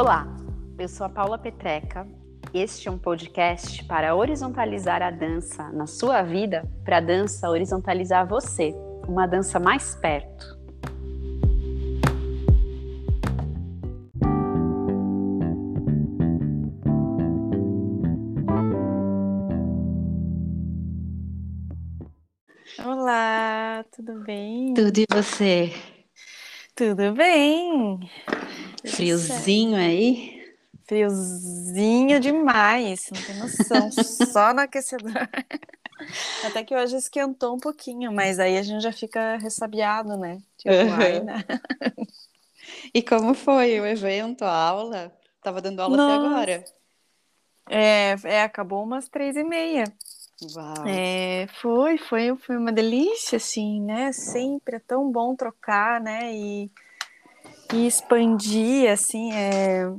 Olá, eu sou a Paula Petreca. Este é um podcast para horizontalizar a dança na sua vida, para a dança horizontalizar você, uma dança mais perto. Olá, tudo bem? Tudo e você? Tudo bem. Friozinho aí? Friozinho demais, não tem noção. Só no aquecedor. Até que hoje esquentou um pouquinho, mas aí a gente já fica ressabiado, né? Tipo, Uhum. ai, né? E como foi o evento, a aula? Tava dando aula até Nossa. agora. É, é, acabou umas três e meia. Uau. É, foi, foi, foi uma delícia, assim, né? Sempre é tão bom trocar, né? E, e expandir, assim, é,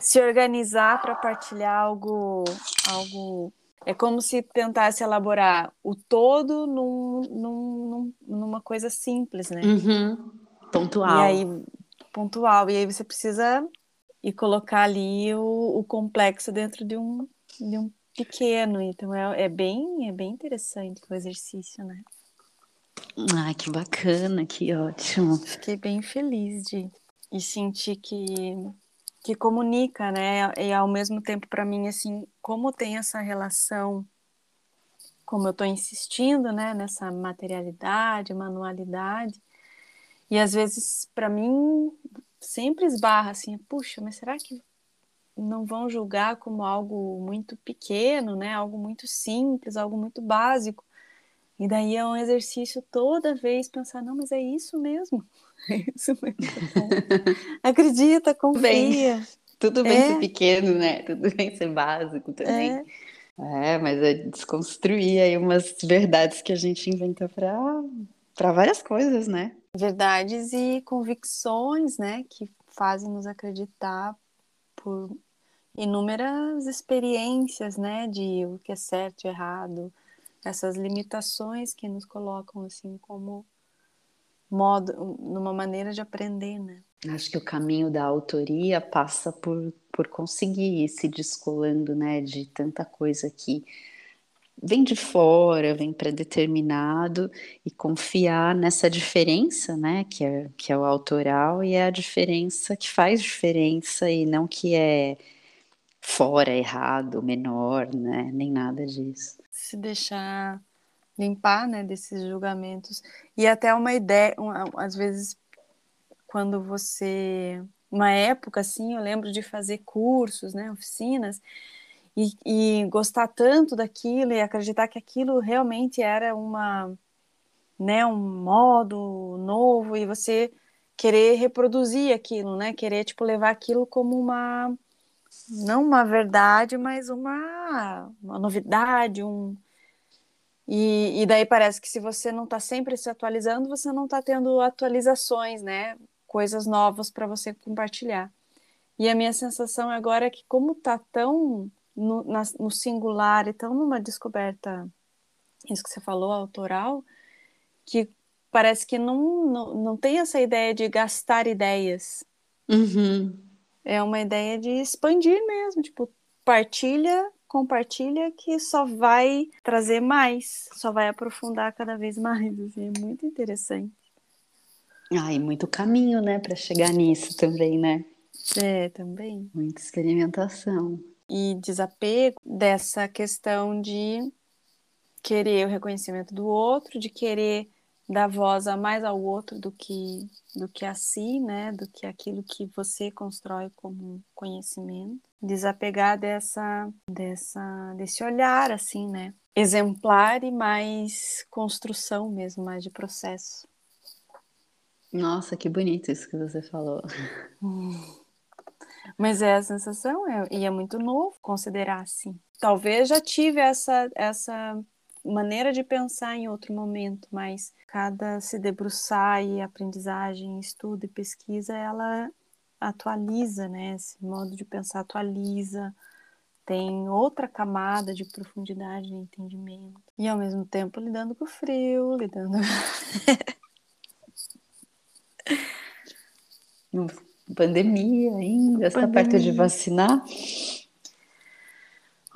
se organizar para partilhar algo, algo. É como se tentasse elaborar o todo num, num- num- numa coisa simples, né? Uhum. Pontual. E aí, pontual. E aí você precisa ir colocar ali o, o complexo dentro de um, de um pequeno. Então é, é bem, é bem interessante o exercício, né? Ai, que bacana, que ótimo. Fiquei bem feliz de e sentir que que comunica, né? E ao mesmo tempo para mim assim, como tem essa relação como eu estou insistindo, né, nessa materialidade, manualidade, e às vezes para mim sempre esbarra assim, puxa, mas será que não vão julgar como algo muito pequeno, né? Algo muito simples, algo muito básico. E daí é um exercício toda vez pensar, não, mas é isso mesmo. É isso mesmo. Acredita, confia. Tudo bem É. ser pequeno, né? Tudo bem ser básico também. É, É, mas é desconstruir aí umas verdades que a gente inventa para para várias coisas, né? verdades e convicções, né, que fazem nos acreditar por inúmeras experiências, né, de o que é certo e errado, essas limitações que nos colocam assim como modo, numa maneira de aprender, né? Acho que o caminho da autoria passa por, por conseguir ir se descolando, né, de tanta coisa que vem de fora, vem predeterminado e confiar nessa diferença, né, que é, que é o autoral e é a diferença que faz diferença e não que é fora, errado, menor, né, nem nada disso. se deixar limpar, né, desses julgamentos e até uma ideia, às vezes quando você, uma época assim, eu lembro de fazer cursos, né, oficinas e, e gostar tanto daquilo e acreditar que aquilo realmente era uma, né, um modo novo e você querer reproduzir aquilo, né, querer tipo levar aquilo como uma não uma verdade, mas uma, uma novidade, um e, e daí parece que se você não está sempre se atualizando, você não está tendo atualizações, né? Coisas novas para você compartilhar. E a minha sensação agora é que, como está tão no, na- no singular e tão numa descoberta, isso que você falou, autoral, que parece que não, não, não tem essa ideia de gastar ideias. Uhum. É uma ideia de expandir mesmo, tipo, partilha, compartilha, que só vai trazer mais, só vai aprofundar cada vez mais. Assim, é muito interessante. Ai, muito caminho, né, para chegar nisso também, né? É, também. Muita experimentação. E desapego dessa questão de querer o reconhecimento do outro, de querer dar voz a mais ao outro do que do que a si, né, do que aquilo que você constrói como conhecimento, desapegar dessa dessa desse olhar assim, né, exemplar e mais construção mesmo, mais de processo. Nossa, que bonito isso que você falou. Mas é a sensação, é, e é muito novo considerar assim. Talvez já tive essa, essa maneira de pensar em outro momento, mas cada se debruçar e aprendizagem, estudo e pesquisa, ela atualiza, né? Esse modo de pensar atualiza, tem outra camada de profundidade de entendimento. E ao mesmo tempo lidando com o frio, lidando. Pandemia ainda, está perto de vacinar?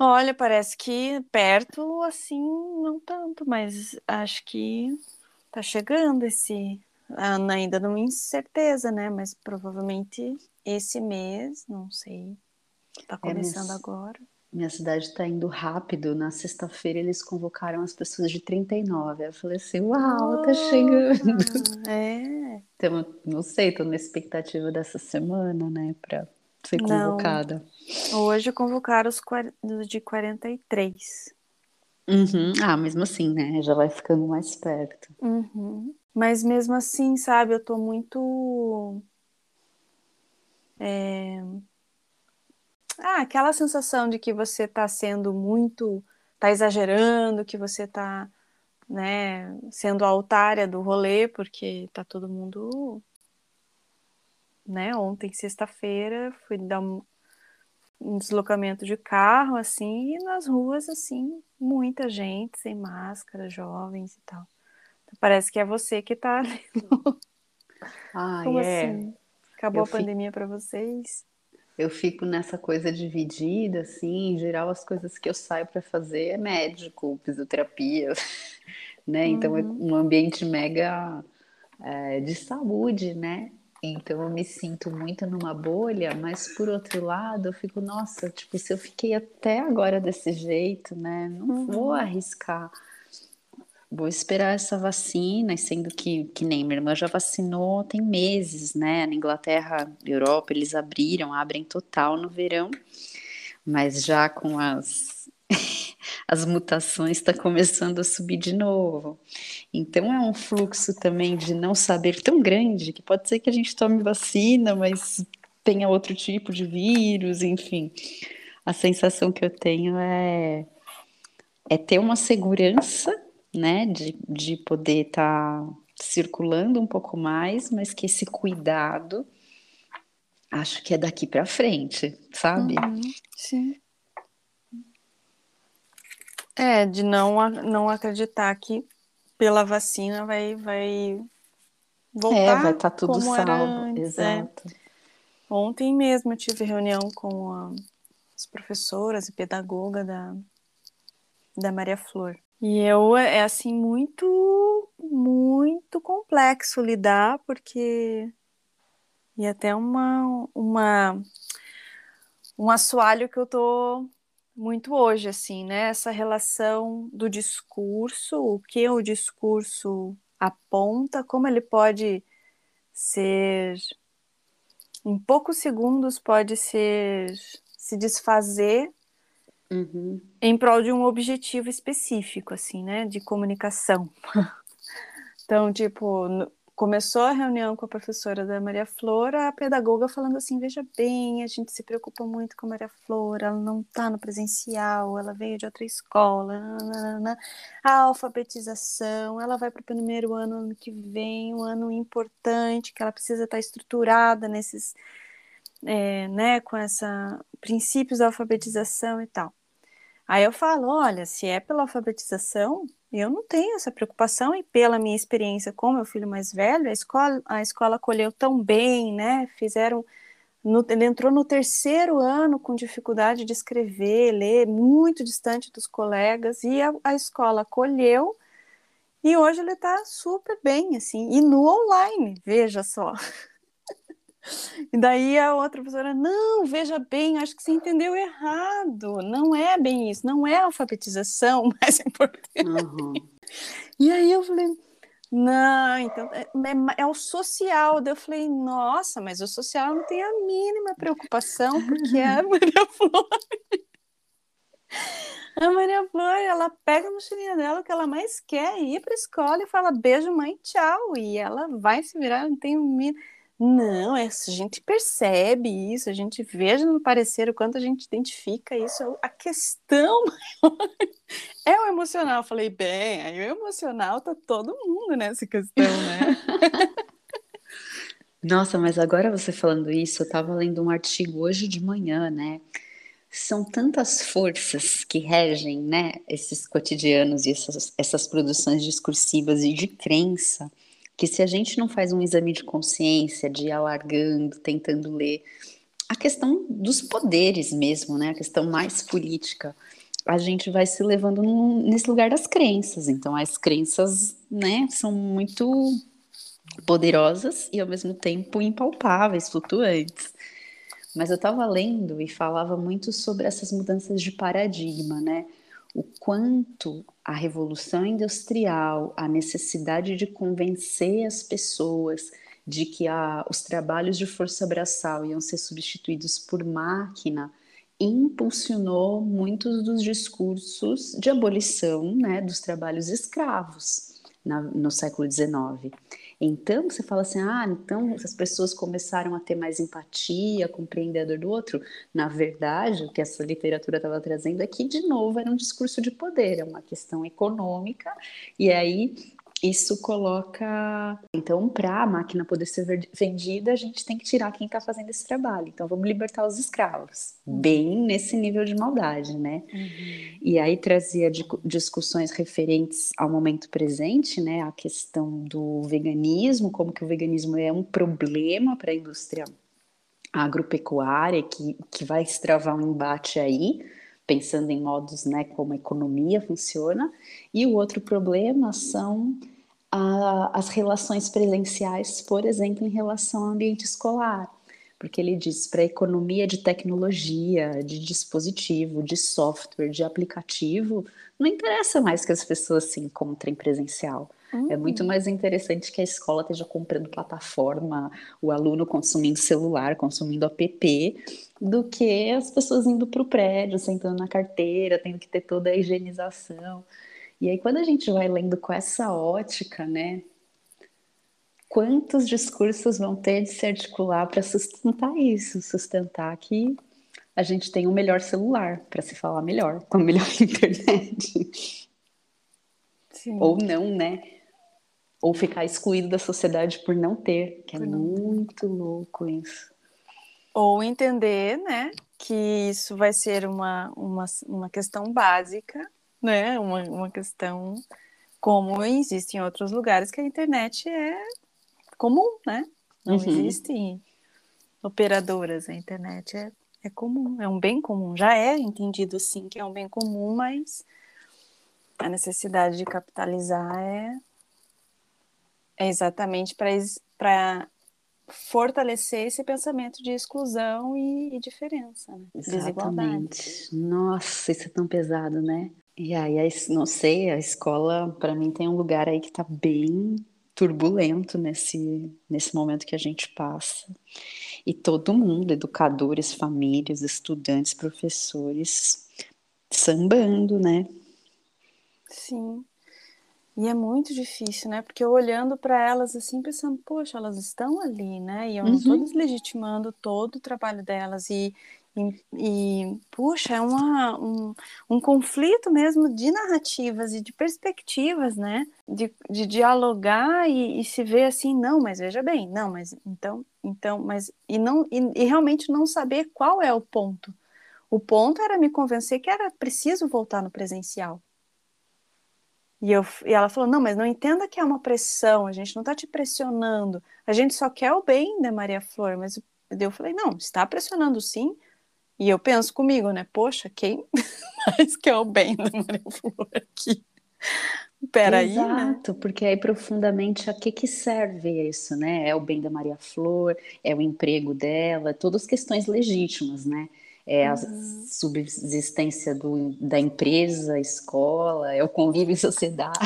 Olha, parece que perto, assim, não tanto, mas acho que tá chegando esse ano ainda não incerteza, né? Mas provavelmente esse mês, não sei, tá começando é, agora. Minha cidade está indo rápido. Na sexta-feira eles convocaram as pessoas de 39. Eu falei assim: Uau, tá chegando. É. Então, não sei, tô na expectativa dessa semana, né, para ser convocada. Não. Hoje convocaram os de 43. Uhum. Ah, mesmo assim, né? Já vai ficando mais perto. Uhum. Mas mesmo assim, sabe, eu tô muito. É ah, aquela sensação de que você está sendo muito, está exagerando, que você está, né, sendo a altária do rolê, porque está todo mundo, né? Ontem, sexta-feira, fui dar um, um deslocamento de carro, assim, e nas ruas, assim, muita gente sem máscara, jovens e tal. Então, parece que é você que está ali. Ah, Como é. assim? Acabou Eu a pandemia para vocês? eu fico nessa coisa dividida, assim, em geral as coisas que eu saio para fazer é médico, fisioterapia, né? Então é uhum. é um ambiente mega é, de saúde, né? Então eu me sinto muito numa bolha, mas por outro lado eu fico, nossa, tipo, se eu fiquei até agora desse jeito, né? Não uhum. vou arriscar vou esperar essa vacina, sendo que, que nem minha irmã já vacinou tem meses, né? Na Inglaterra, Europa, eles abriram, abrem total no verão, mas já com as, as mutações está começando a subir de novo. Então é um fluxo também de não saber tão grande que pode ser que a gente tome vacina, mas tenha outro tipo de vírus, enfim. A sensação que eu tenho é, é ter uma segurança né, de, de poder estar tá circulando um pouco mais, mas que esse cuidado acho que é daqui para frente, sabe? Uhum, sim. É, de não, não acreditar que pela vacina vai, vai voltar. É, vai estar tá tudo salvo. Antes, é. Exato. É. Ontem mesmo eu tive reunião com a, as professoras e pedagoga da, da Maria Flor. E eu é assim muito muito complexo lidar porque e até uma uma um assoalho que eu tô muito hoje assim, né? Essa relação do discurso, o que o discurso aponta, como ele pode ser em poucos segundos pode ser se desfazer Uhum. em prol de um objetivo específico, assim, né, de comunicação. então, tipo, começou a reunião com a professora da Maria Flor, a pedagoga falando assim, veja bem, a gente se preocupa muito com a Maria Flor, ela não está no presencial, ela veio de outra escola, nanana. a alfabetização, ela vai para o primeiro ano, ano que vem, um ano importante, que ela precisa estar tá estruturada nesses, é, né, com essa princípios da alfabetização e tal. Aí eu falo, olha, se é pela alfabetização, eu não tenho essa preocupação e pela minha experiência com meu filho mais velho, a escola, a escola acolheu tão bem, né? Fizeram, no, ele entrou no terceiro ano com dificuldade de escrever, ler, muito distante dos colegas e a, a escola acolheu e hoje ele está super bem, assim, e no online, veja só. E daí a outra professora, não, veja bem, acho que você entendeu errado. Não é bem isso, não é a alfabetização mais importante. Uhum. E aí eu falei, não, então é, é, é, o social. Daí eu falei, nossa, mas o social não tem a mínima preocupação, porque é a Maria Flor. A Maria Flor, ela pega a mochilinha dela, o que ela mais quer é ir para a escola e fala beijo, mãe, tchau. E ela vai se virar, não tem um Não, é, a gente percebe isso, a gente veja no parecer o quanto a gente identifica isso. A questão é o emocional. Eu falei, bem, aí o emocional tá todo mundo nessa questão, né? Nossa, mas agora você falando isso, eu estava lendo um artigo hoje de manhã, né? São tantas forças que regem, né, esses cotidianos e essas, essas produções discursivas e de crença, que se a gente não faz um exame de consciência, de ir alargando, tentando ler a questão dos poderes mesmo, né, a questão mais política, a gente vai se levando nesse lugar das crenças. Então, as crenças, né, são muito poderosas e ao mesmo tempo impalpáveis, flutuantes. Mas eu estava lendo e falava muito sobre essas mudanças de paradigma, né? O quanto a revolução industrial, a necessidade de convencer as pessoas de que a, os trabalhos de força braçal iam ser substituídos por máquina, impulsionou muitos dos discursos de abolição né, dos trabalhos escravos na, no século XIX. Então, você fala assim, ah, então as pessoas começaram a ter mais empatia, compreender a dor do outro. Na verdade, o que essa literatura estava trazendo é que, de novo, era um discurso de poder, é uma questão econômica, e aí isso coloca. Então, para a máquina poder ser vendida, a gente tem que tirar quem está fazendo esse trabalho. Então, vamos libertar os escravos. Uhum. Bem nesse nível de maldade, né? Uhum. E aí trazia discussões referentes ao momento presente, né? A questão do veganismo, como que o veganismo é um problema para a indústria agropecuária, que, que vai extravar um embate aí pensando em modos, né, como a economia funciona, e o outro problema são a, as relações presenciais, por exemplo, em relação ao ambiente escolar, porque ele diz para a economia de tecnologia, de dispositivo, de software, de aplicativo, não interessa mais que as pessoas se encontrem presencial. Uhum. É muito mais interessante que a escola esteja comprando plataforma, o aluno consumindo celular, consumindo app, do que as pessoas indo para o prédio, sentando na carteira, tendo que ter toda a higienização. E aí, quando a gente vai lendo com essa ótica, né? Quantos discursos vão ter de se articular para sustentar isso? Sustentar que a gente tem o um melhor celular, para se falar melhor, com a melhor internet. Sim. Ou não, né? Ou ficar excluído da sociedade por não ter, que é muito louco isso. Ou entender, né, que isso vai ser uma, uma, uma questão básica, né, uma, uma questão como existe em outros lugares que a internet é comum, né? Não uhum. existem operadoras, a internet é, é comum, é um bem comum. Já é entendido sim que é um bem comum, mas a necessidade de capitalizar é, é exatamente para fortalecer esse pensamento de exclusão e, e diferença, né? Exatamente. Nossa, isso é tão pesado, né? E aí, não sei, a escola, para mim, tem um lugar aí que está bem turbulento nesse, nesse momento que a gente passa. E todo mundo, educadores, famílias, estudantes, professores, sambando, né? Sim. E é muito difícil, né? Porque eu olhando para elas assim, pensando, poxa, elas estão ali, né? E eu não estou uhum. deslegitimando todo o trabalho delas. E, e, e puxa, é uma, um, um conflito mesmo de narrativas e de perspectivas, né? De, de dialogar e, e, se ver assim, não, mas veja bem, não, mas então, então, mas e não e, e realmente não saber qual é o ponto. O ponto era me convencer que era preciso voltar no presencial e, eu, e ela falou: não, mas não entenda que é uma pressão, a gente não está te pressionando, a gente só quer o bem da Maria Flor. Mas eu falei: não, está pressionando sim. E eu penso comigo, né? Poxa, quem mais quer o bem da Maria Flor aqui? Peraí, né? Exato, né? porque aí profundamente a que, que serve isso, né? É o bem da Maria Flor, é o emprego dela, todas questões legítimas, né? É a uhum. subsistência do, da empresa, escola, é o convívio em sociedade.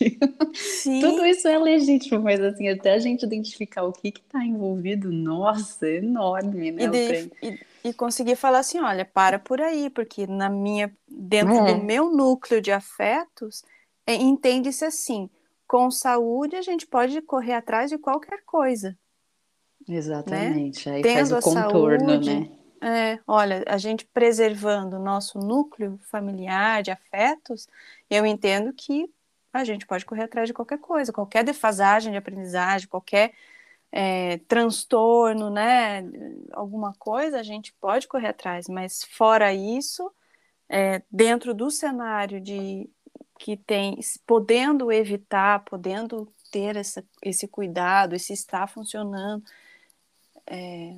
Sim. Tudo isso é legítimo, mas assim, até a gente identificar o que está envolvido, nossa, é enorme, né? E, de, e, e, conseguir falar assim, olha, para por aí, porque na minha, dentro é. do meu núcleo de afetos, é, entende-se assim, com saúde a gente pode correr atrás de qualquer coisa. Exatamente, né? aí Tendo faz o contorno, saúde, né? É, olha, a gente preservando o nosso núcleo familiar de afetos, eu entendo que a gente pode correr atrás de qualquer coisa, qualquer defasagem de aprendizagem, qualquer é, transtorno, né? Alguma coisa a gente pode correr atrás, mas fora isso, é, dentro do cenário de que tem, podendo evitar, podendo ter essa, esse cuidado, esse está funcionando, é,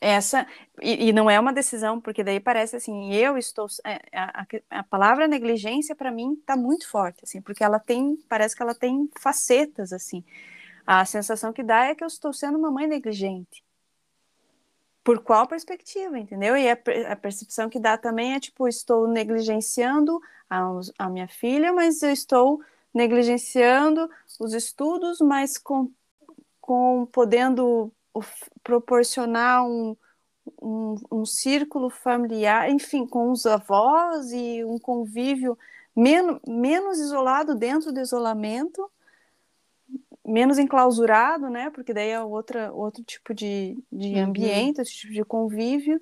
essa e, e, não é uma decisão porque daí parece assim eu estou é, a, a palavra negligência para mim está muito forte assim porque ela tem parece que ela tem facetas assim. A sensação que dá é que eu estou sendo uma mãe negligente. Por qual perspectiva entendeu? E a, a percepção que dá também é tipo estou negligenciando a, a minha filha mas eu estou negligenciando os estudos mas com, com podendo proporcionar um, um, um, círculo familiar, enfim, com os avós e um convívio menos, menos isolado dentro do isolamento, menos enclausurado, né? Porque daí é outra, outro tipo de, de uhum. ambiente, outro tipo de convívio.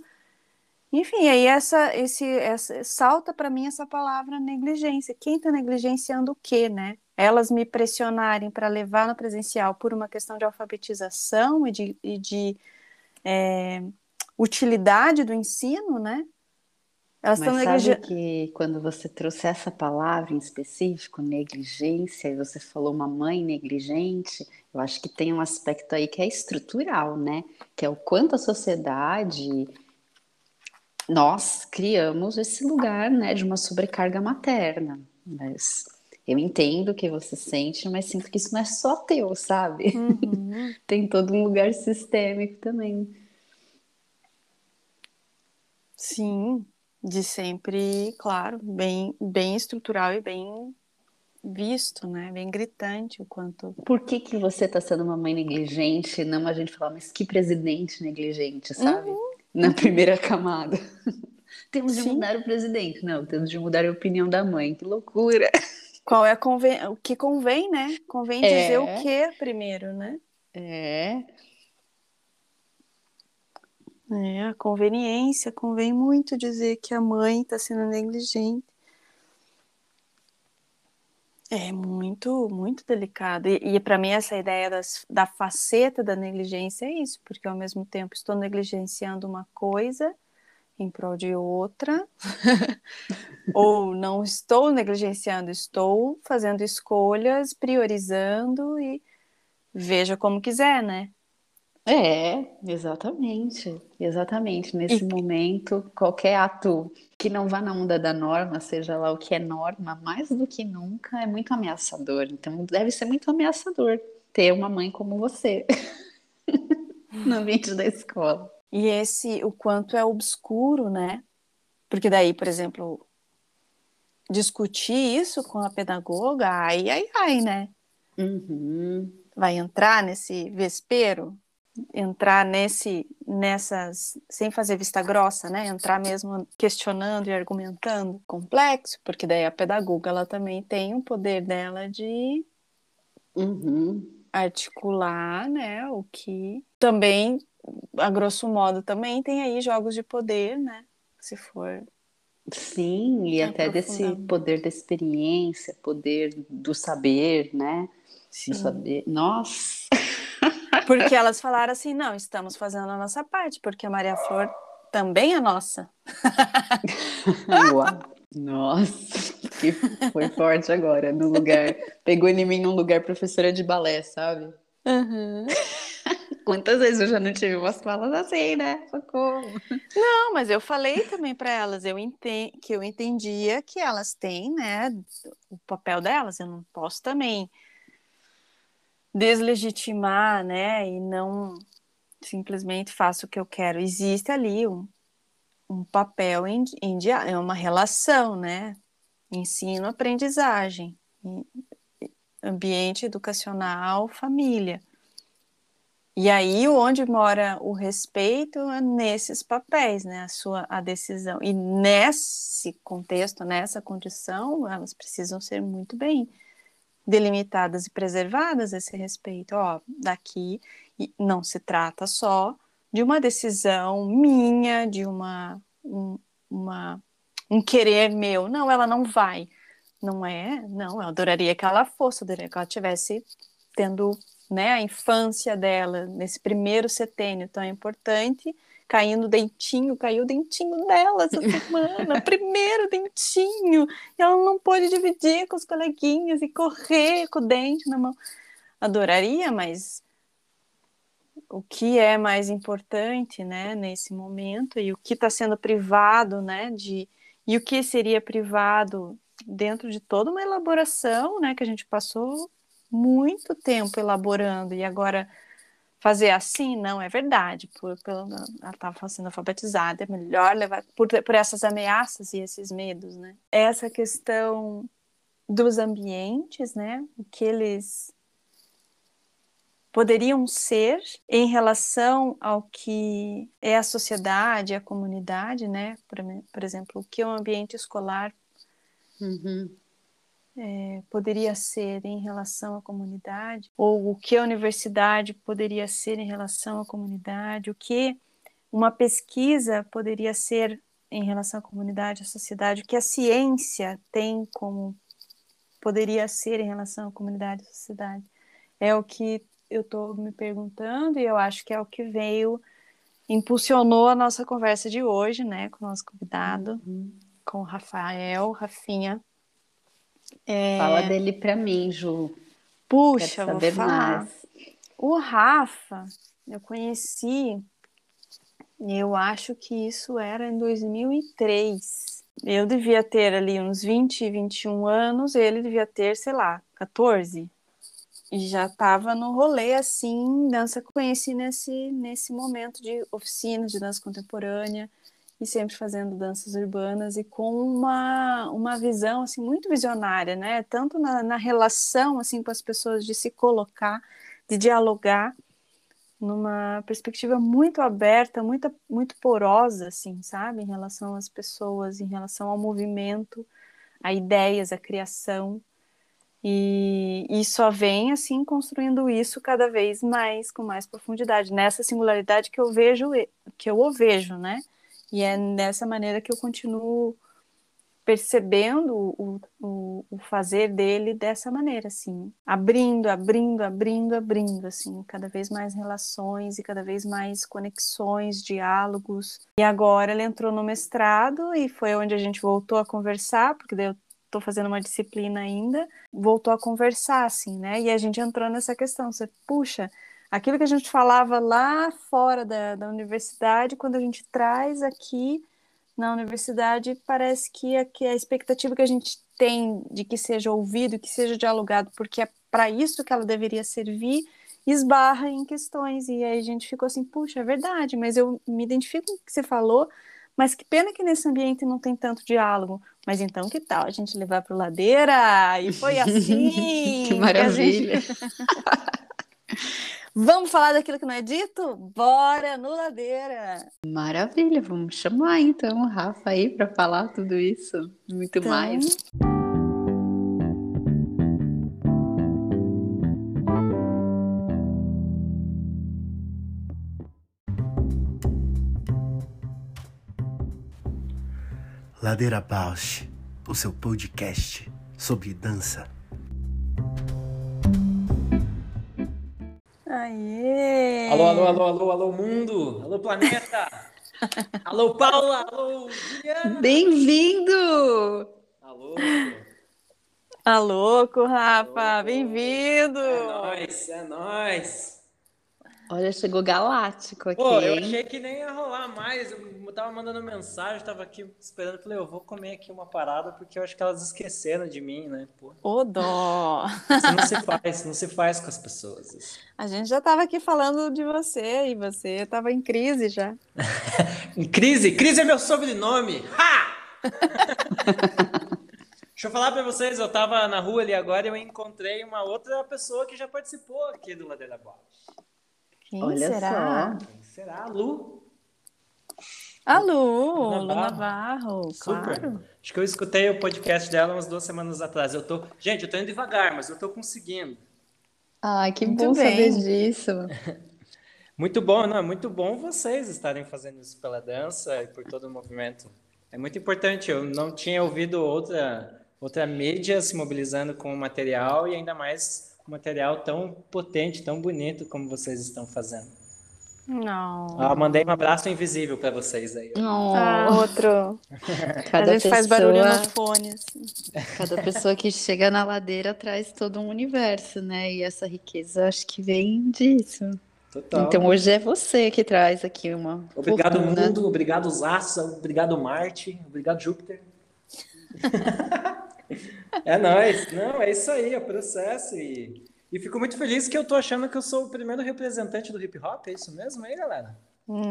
Enfim, aí essa, esse, essa salta para mim essa palavra negligência. Quem está negligenciando o quê, né? elas me pressionarem para levar no presencial por uma questão de alfabetização e de, e de é, utilidade do ensino, né? Elas Mas sabe negligen... que quando você trouxe essa palavra em específico, negligência, e você falou uma mãe negligente, eu acho que tem um aspecto aí que é estrutural, né? Que é o quanto a sociedade nós criamos esse lugar, né, de uma sobrecarga materna. Mas eu entendo o que você sente, mas sinto que isso não é só teu, sabe? Uhum. Tem todo um lugar sistêmico também. Sim, de sempre, claro, bem, bem estrutural e bem visto, né? Bem gritante o quanto. Por que que você está sendo uma mãe negligente? Não a gente falar, mas que presidente negligente, sabe? Uhum. Na primeira camada. temos de Sim. mudar o presidente. Não, temos de mudar a opinião da mãe. Que loucura! Qual é conven... o que convém, né? Convém é. dizer o que primeiro, né? É. É, a conveniência, convém muito dizer que a mãe está sendo negligente. É muito, muito delicado. E, e para mim, essa ideia das, da faceta da negligência é isso, porque ao mesmo tempo estou negligenciando uma coisa em prol de outra, ou não estou negligenciando, estou fazendo escolhas, priorizando e veja como quiser, né? É, exatamente, exatamente. Nesse e... momento, qualquer ato que não vá na onda da norma, seja lá o que é norma, mais do que nunca é muito ameaçador. Então, deve ser muito ameaçador ter uma mãe como você no ambiente da escola. E esse, o quanto é obscuro, né? Porque daí, por exemplo, discutir isso com a pedagoga, ai, ai, ai, né? Uhum. Vai entrar nesse vespero, entrar nesse, nessas, sem fazer vista grossa, né? Entrar mesmo questionando e argumentando, complexo, porque daí a pedagoga ela também tem o poder dela de uhum. articular, né? O que também a grosso modo, também tem aí jogos de poder, né? Se for. Sim, e até desse poder da experiência, poder do saber, né? Sim. Do saber. Nossa! Porque elas falaram assim: não, estamos fazendo a nossa parte, porque a Maria Flor também é nossa. Uau. Nossa, que foi forte agora no lugar. Pegou em mim num lugar professora de balé, sabe? Uhum. Quantas vezes eu já não tive umas falas assim, né? Socorro. Não, mas eu falei também para elas, eu enten que eu entendia que elas têm, né, o papel delas, eu não posso também deslegitimar, né, e não simplesmente faço o que eu quero. Existe ali um, um papel em, em é uma relação, né? Ensino, aprendizagem, ambiente educacional, família. E aí, onde mora o respeito é nesses papéis, né? A sua a decisão. E nesse contexto, nessa condição, elas precisam ser muito bem delimitadas e preservadas esse respeito. Ó, daqui não se trata só de uma decisão minha, de uma, um, uma, um querer meu. Não, ela não vai. Não é, não, eu adoraria que ela fosse, eu adoraria que ela tivesse tendo né, a infância dela, nesse primeiro setênio tão importante, caindo dentinho, caiu o dentinho dela essa semana, primeiro dentinho, e ela não pôde dividir com os coleguinhas e correr com o dente na mão. Adoraria, mas o que é mais importante, né, nesse momento e o que está sendo privado, né, de e o que seria privado dentro de toda uma elaboração, né, que a gente passou muito tempo elaborando e agora fazer assim não é verdade, por, por ela estava sendo alfabetizada, é melhor levar por, por essas ameaças e esses medos, né? Essa questão dos ambientes, né, o que eles poderiam ser em relação ao que é a sociedade, a comunidade, né? Por, por exemplo, o que o ambiente escolar uhum. É, poderia ser em relação à comunidade, ou o que a universidade poderia ser em relação à comunidade, o que uma pesquisa poderia ser em relação à comunidade, à sociedade, o que a ciência tem como poderia ser em relação à comunidade e à sociedade. É o que eu estou me perguntando e eu acho que é o que veio, impulsionou a nossa conversa de hoje, né, com o nosso convidado, uhum. com o Rafael, Rafinha. É... Fala dele para mim, Ju. Puxa, vou falar. Mais. O Rafa, eu conheci, eu acho que isso era em 2003. Eu devia ter ali uns 20, 21 anos, ele devia ter, sei lá, 14 já estava no rolê assim, dança conheci nesse nesse momento de oficinas de dança contemporânea e sempre fazendo danças urbanas e com uma, uma visão assim muito visionária, né? Tanto na, na relação assim com as pessoas de se colocar, de dialogar numa perspectiva muito aberta, muito muito porosa assim, sabe? Em relação às pessoas, em relação ao movimento, a ideias, a criação. E, e só vem assim construindo isso cada vez mais com mais profundidade nessa singularidade que eu vejo que eu o vejo, né? E é dessa maneira que eu continuo percebendo o, o, o, fazer dele dessa maneira, assim, abrindo, abrindo, abrindo, abrindo, assim, cada vez mais relações e cada vez mais conexões, diálogos. E agora ele entrou no mestrado e foi onde a gente voltou a conversar, porque daí eu estou fazendo uma disciplina ainda, voltou a conversar, assim, né? E a gente entrou nessa questão, você, puxa, aquilo que a gente falava lá fora da, da universidade, quando a gente traz aqui na universidade, parece que a, que a expectativa que a gente tem de que seja ouvido, que seja dialogado, porque é para isso que ela deveria servir, esbarra em questões. E aí a gente ficou assim, puxa, é verdade, mas eu me identifico com o que você falou, mas que pena que nesse ambiente não tem tanto diálogo. Mas então, que tal a gente levar para o Ladeira? E foi assim. que maravilha. Que gente... Vamos falar daquilo que não é dito? Bora no Ladeira! Maravilha, vamos chamar então o Rafa aí para falar tudo isso, muito então... mais. Ladeira Bausch, o seu podcast sobre dança. Aê! Alô, alô, alô, alô, alô, mundo! Alô, planeta! alô, Paula! Alô, Juliana! Bem-vindo! Alô! Alô, Rafa! Bem-vindo! É nóis, é nóis! Olha, chegou galáctico aqui. Pô, eu achei que nem ia rolar mais. Eu tava mandando mensagem, tava aqui esperando. Falei, eu vou comer aqui uma parada porque eu acho que elas esqueceram de mim, né? Pô, Ô, dó! isso não se faz, não se faz com as pessoas. isso. A gente já estava aqui falando de você e você estava em crise já. Em crise, crise é meu sobrenome. Ha! Deixa eu falar pra vocês, eu tava na rua ali agora e eu encontrei uma outra pessoa que já participou aqui do Ladeira Abaixo. Quem Olha será? Quem será? Lu? A Lu, Navarro. Super. claro. Acho que eu escutei o podcast dela umas duas semanas atrás. Eu tô, gente, eu tô indo devagar, mas eu tô conseguindo. Ai, que Muito bom bem. saber disso. Muito bom, não, é muito bom vocês estarem fazendo isso pela dança e por todo o movimento. É muito importante. Eu não tinha ouvido outra outra mídia se mobilizando com o material e ainda mais material tão potente, tão bonito como vocês estão fazendo. Não. Ah, mandei um abraço invisível para vocês aí. Oh, Ah, outro. cada a gente faz barulho pessoa- no fone. assim. Cada pessoa que chega na ladeira traz todo um universo, né? E essa riqueza acho que vem disso. Total. Então hoje é você que traz aqui uma Obrigado, fortuna. mundo. Obrigado, Zassa. Obrigado, Marte. Obrigado, Júpiter. é nóis. Não, é isso aí, é o processo. E, e fico muito feliz que eu tô achando que eu sou o primeiro representante do hip hop. É isso mesmo aí, galera? Não.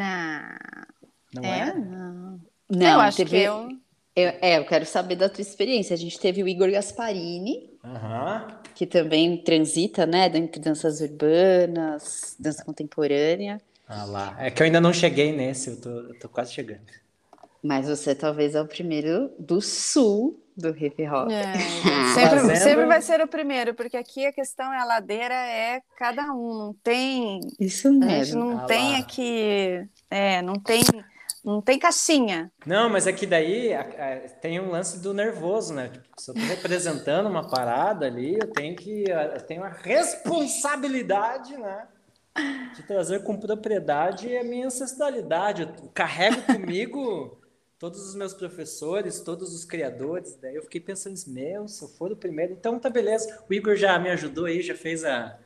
Não É? é? Não, não eu acho teve... que eu. eu- É, eu quero saber da tua experiência. A gente teve o Igor Gasparini, Aham. que também transita, né, entre danças urbanas, dança contemporânea. Ah lá. É que eu ainda não cheguei nesse, eu tô, eu tô quase chegando. Mas você talvez é o primeiro do sul do hip hop. É, sempre, Fazendo- sempre vai ser o primeiro, porque aqui a questão é a ladeira é cada um, não tem. Isso A gente mesmo. não Ah tem lá. aqui. É, não tem. Não tem caixinha. Não, mas é que daí a- a- tem um lance do nervoso, né? Tipo, se eu tô representando uma parada ali, eu tenho que eu tenho a responsabilidade, né? De trazer com propriedade a minha ancestralidade. Eu carrego comigo todos os meus professores, todos os criadores. Daí eu fiquei pensando, meu, se eu for o primeiro, então tá beleza. O Igor já me ajudou aí, já fez a-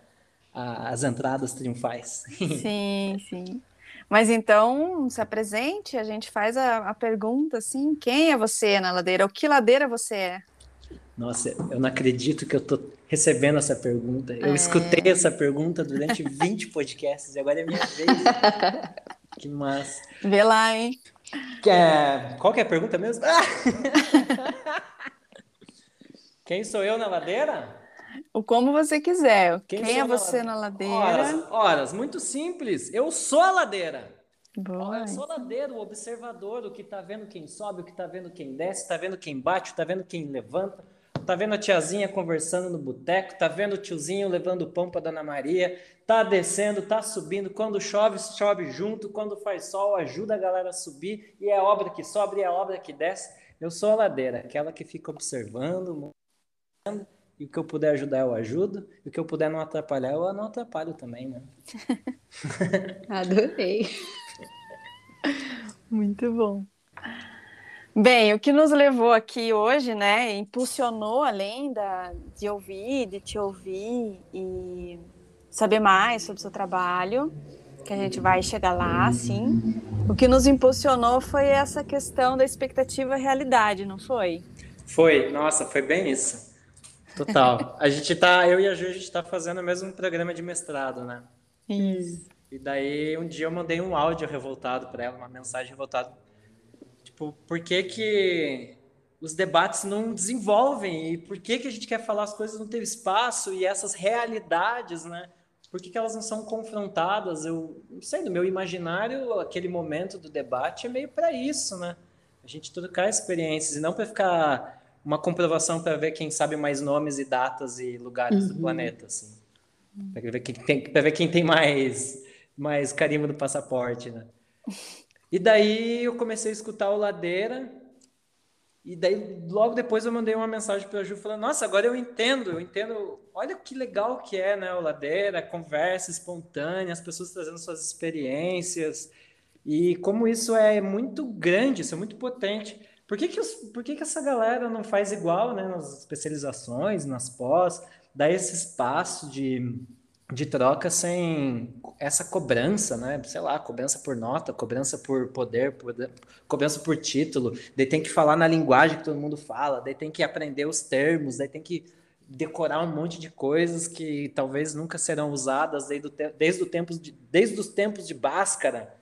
a- as entradas triunfais. Sim, sim. Mas então, se apresente, a gente faz a, a pergunta assim: quem é você na ladeira? O que ladeira você é? Nossa, eu não acredito que eu tô recebendo essa pergunta. Eu É. escutei essa pergunta durante 20 podcasts e agora é minha vez. Que massa. Vê lá, hein? Quer- Qual que é a pergunta mesmo? Quem sou eu na ladeira? O como você quiser. Quem, sou é você na ladeira? Horas, horas, muito simples. Eu sou a ladeira. Boa. Eu sou ladeiro, o observador, o que tá vendo quem sobe, o que tá vendo quem desce, tá vendo quem bate, tá vendo quem levanta, tá vendo a tiazinha conversando no boteco, tá vendo o tiozinho levando pão pra Dona Maria, tá descendo, tá subindo, quando chove, chove junto, quando faz sol, ajuda a galera a subir, e é obra que sobe, e é obra que desce. Eu sou a ladeira, aquela que fica observando, e o que eu puder ajudar eu ajudo, e o que eu puder não atrapalhar eu não atrapalho também, né? Adorei. Muito bom. Bem, o que nos levou aqui hoje, né, impulsionou além da, de ouvir, de te ouvir e saber mais sobre o seu trabalho, que a gente vai chegar lá, sim. O que nos impulsionou foi essa questão da expectativa realidade, não foi? Foi, nossa, foi bem isso. Total. A gente tá, eu e a Ju, a gente tá fazendo o mesmo programa de mestrado, né? Isso. E daí um dia eu mandei um áudio revoltado para ela, uma mensagem revoltada. Tipo, por que que os debates não desenvolvem? E por que que a gente quer falar as coisas não teve espaço? E essas realidades, né? Por que que elas não são confrontadas? Eu não sei, no meu imaginário, aquele momento do debate é meio para isso, né? A gente trocar experiências e não para ficar uma comprovação para ver quem sabe mais nomes e datas e lugares do planeta, assim. Para ver quem tem, para ver quem tem mais mais carimbo do passaporte, né? E daí eu comecei a escutar o Ladeira, e daí logo depois eu mandei uma mensagem para a Ju falando: "Nossa, agora eu entendo, eu entendo. Olha que legal que é, né, o Ladeira, conversa espontânea, as pessoas trazendo suas experiências, e como isso é muito grande, isso é muito potente. Por que que, os, por que que essa galera não faz igual, né, nas especializações, nas pós, dá esse espaço de de troca sem essa cobrança, né? Sei lá, cobrança por nota, cobrança por poder, cobrança por título. Daí tem que falar na linguagem que todo mundo fala, daí tem que aprender os termos, daí tem que decorar um monte de coisas que talvez nunca serão usadas desde, o desde, o tempos de, desde os tempos de Bhaskara.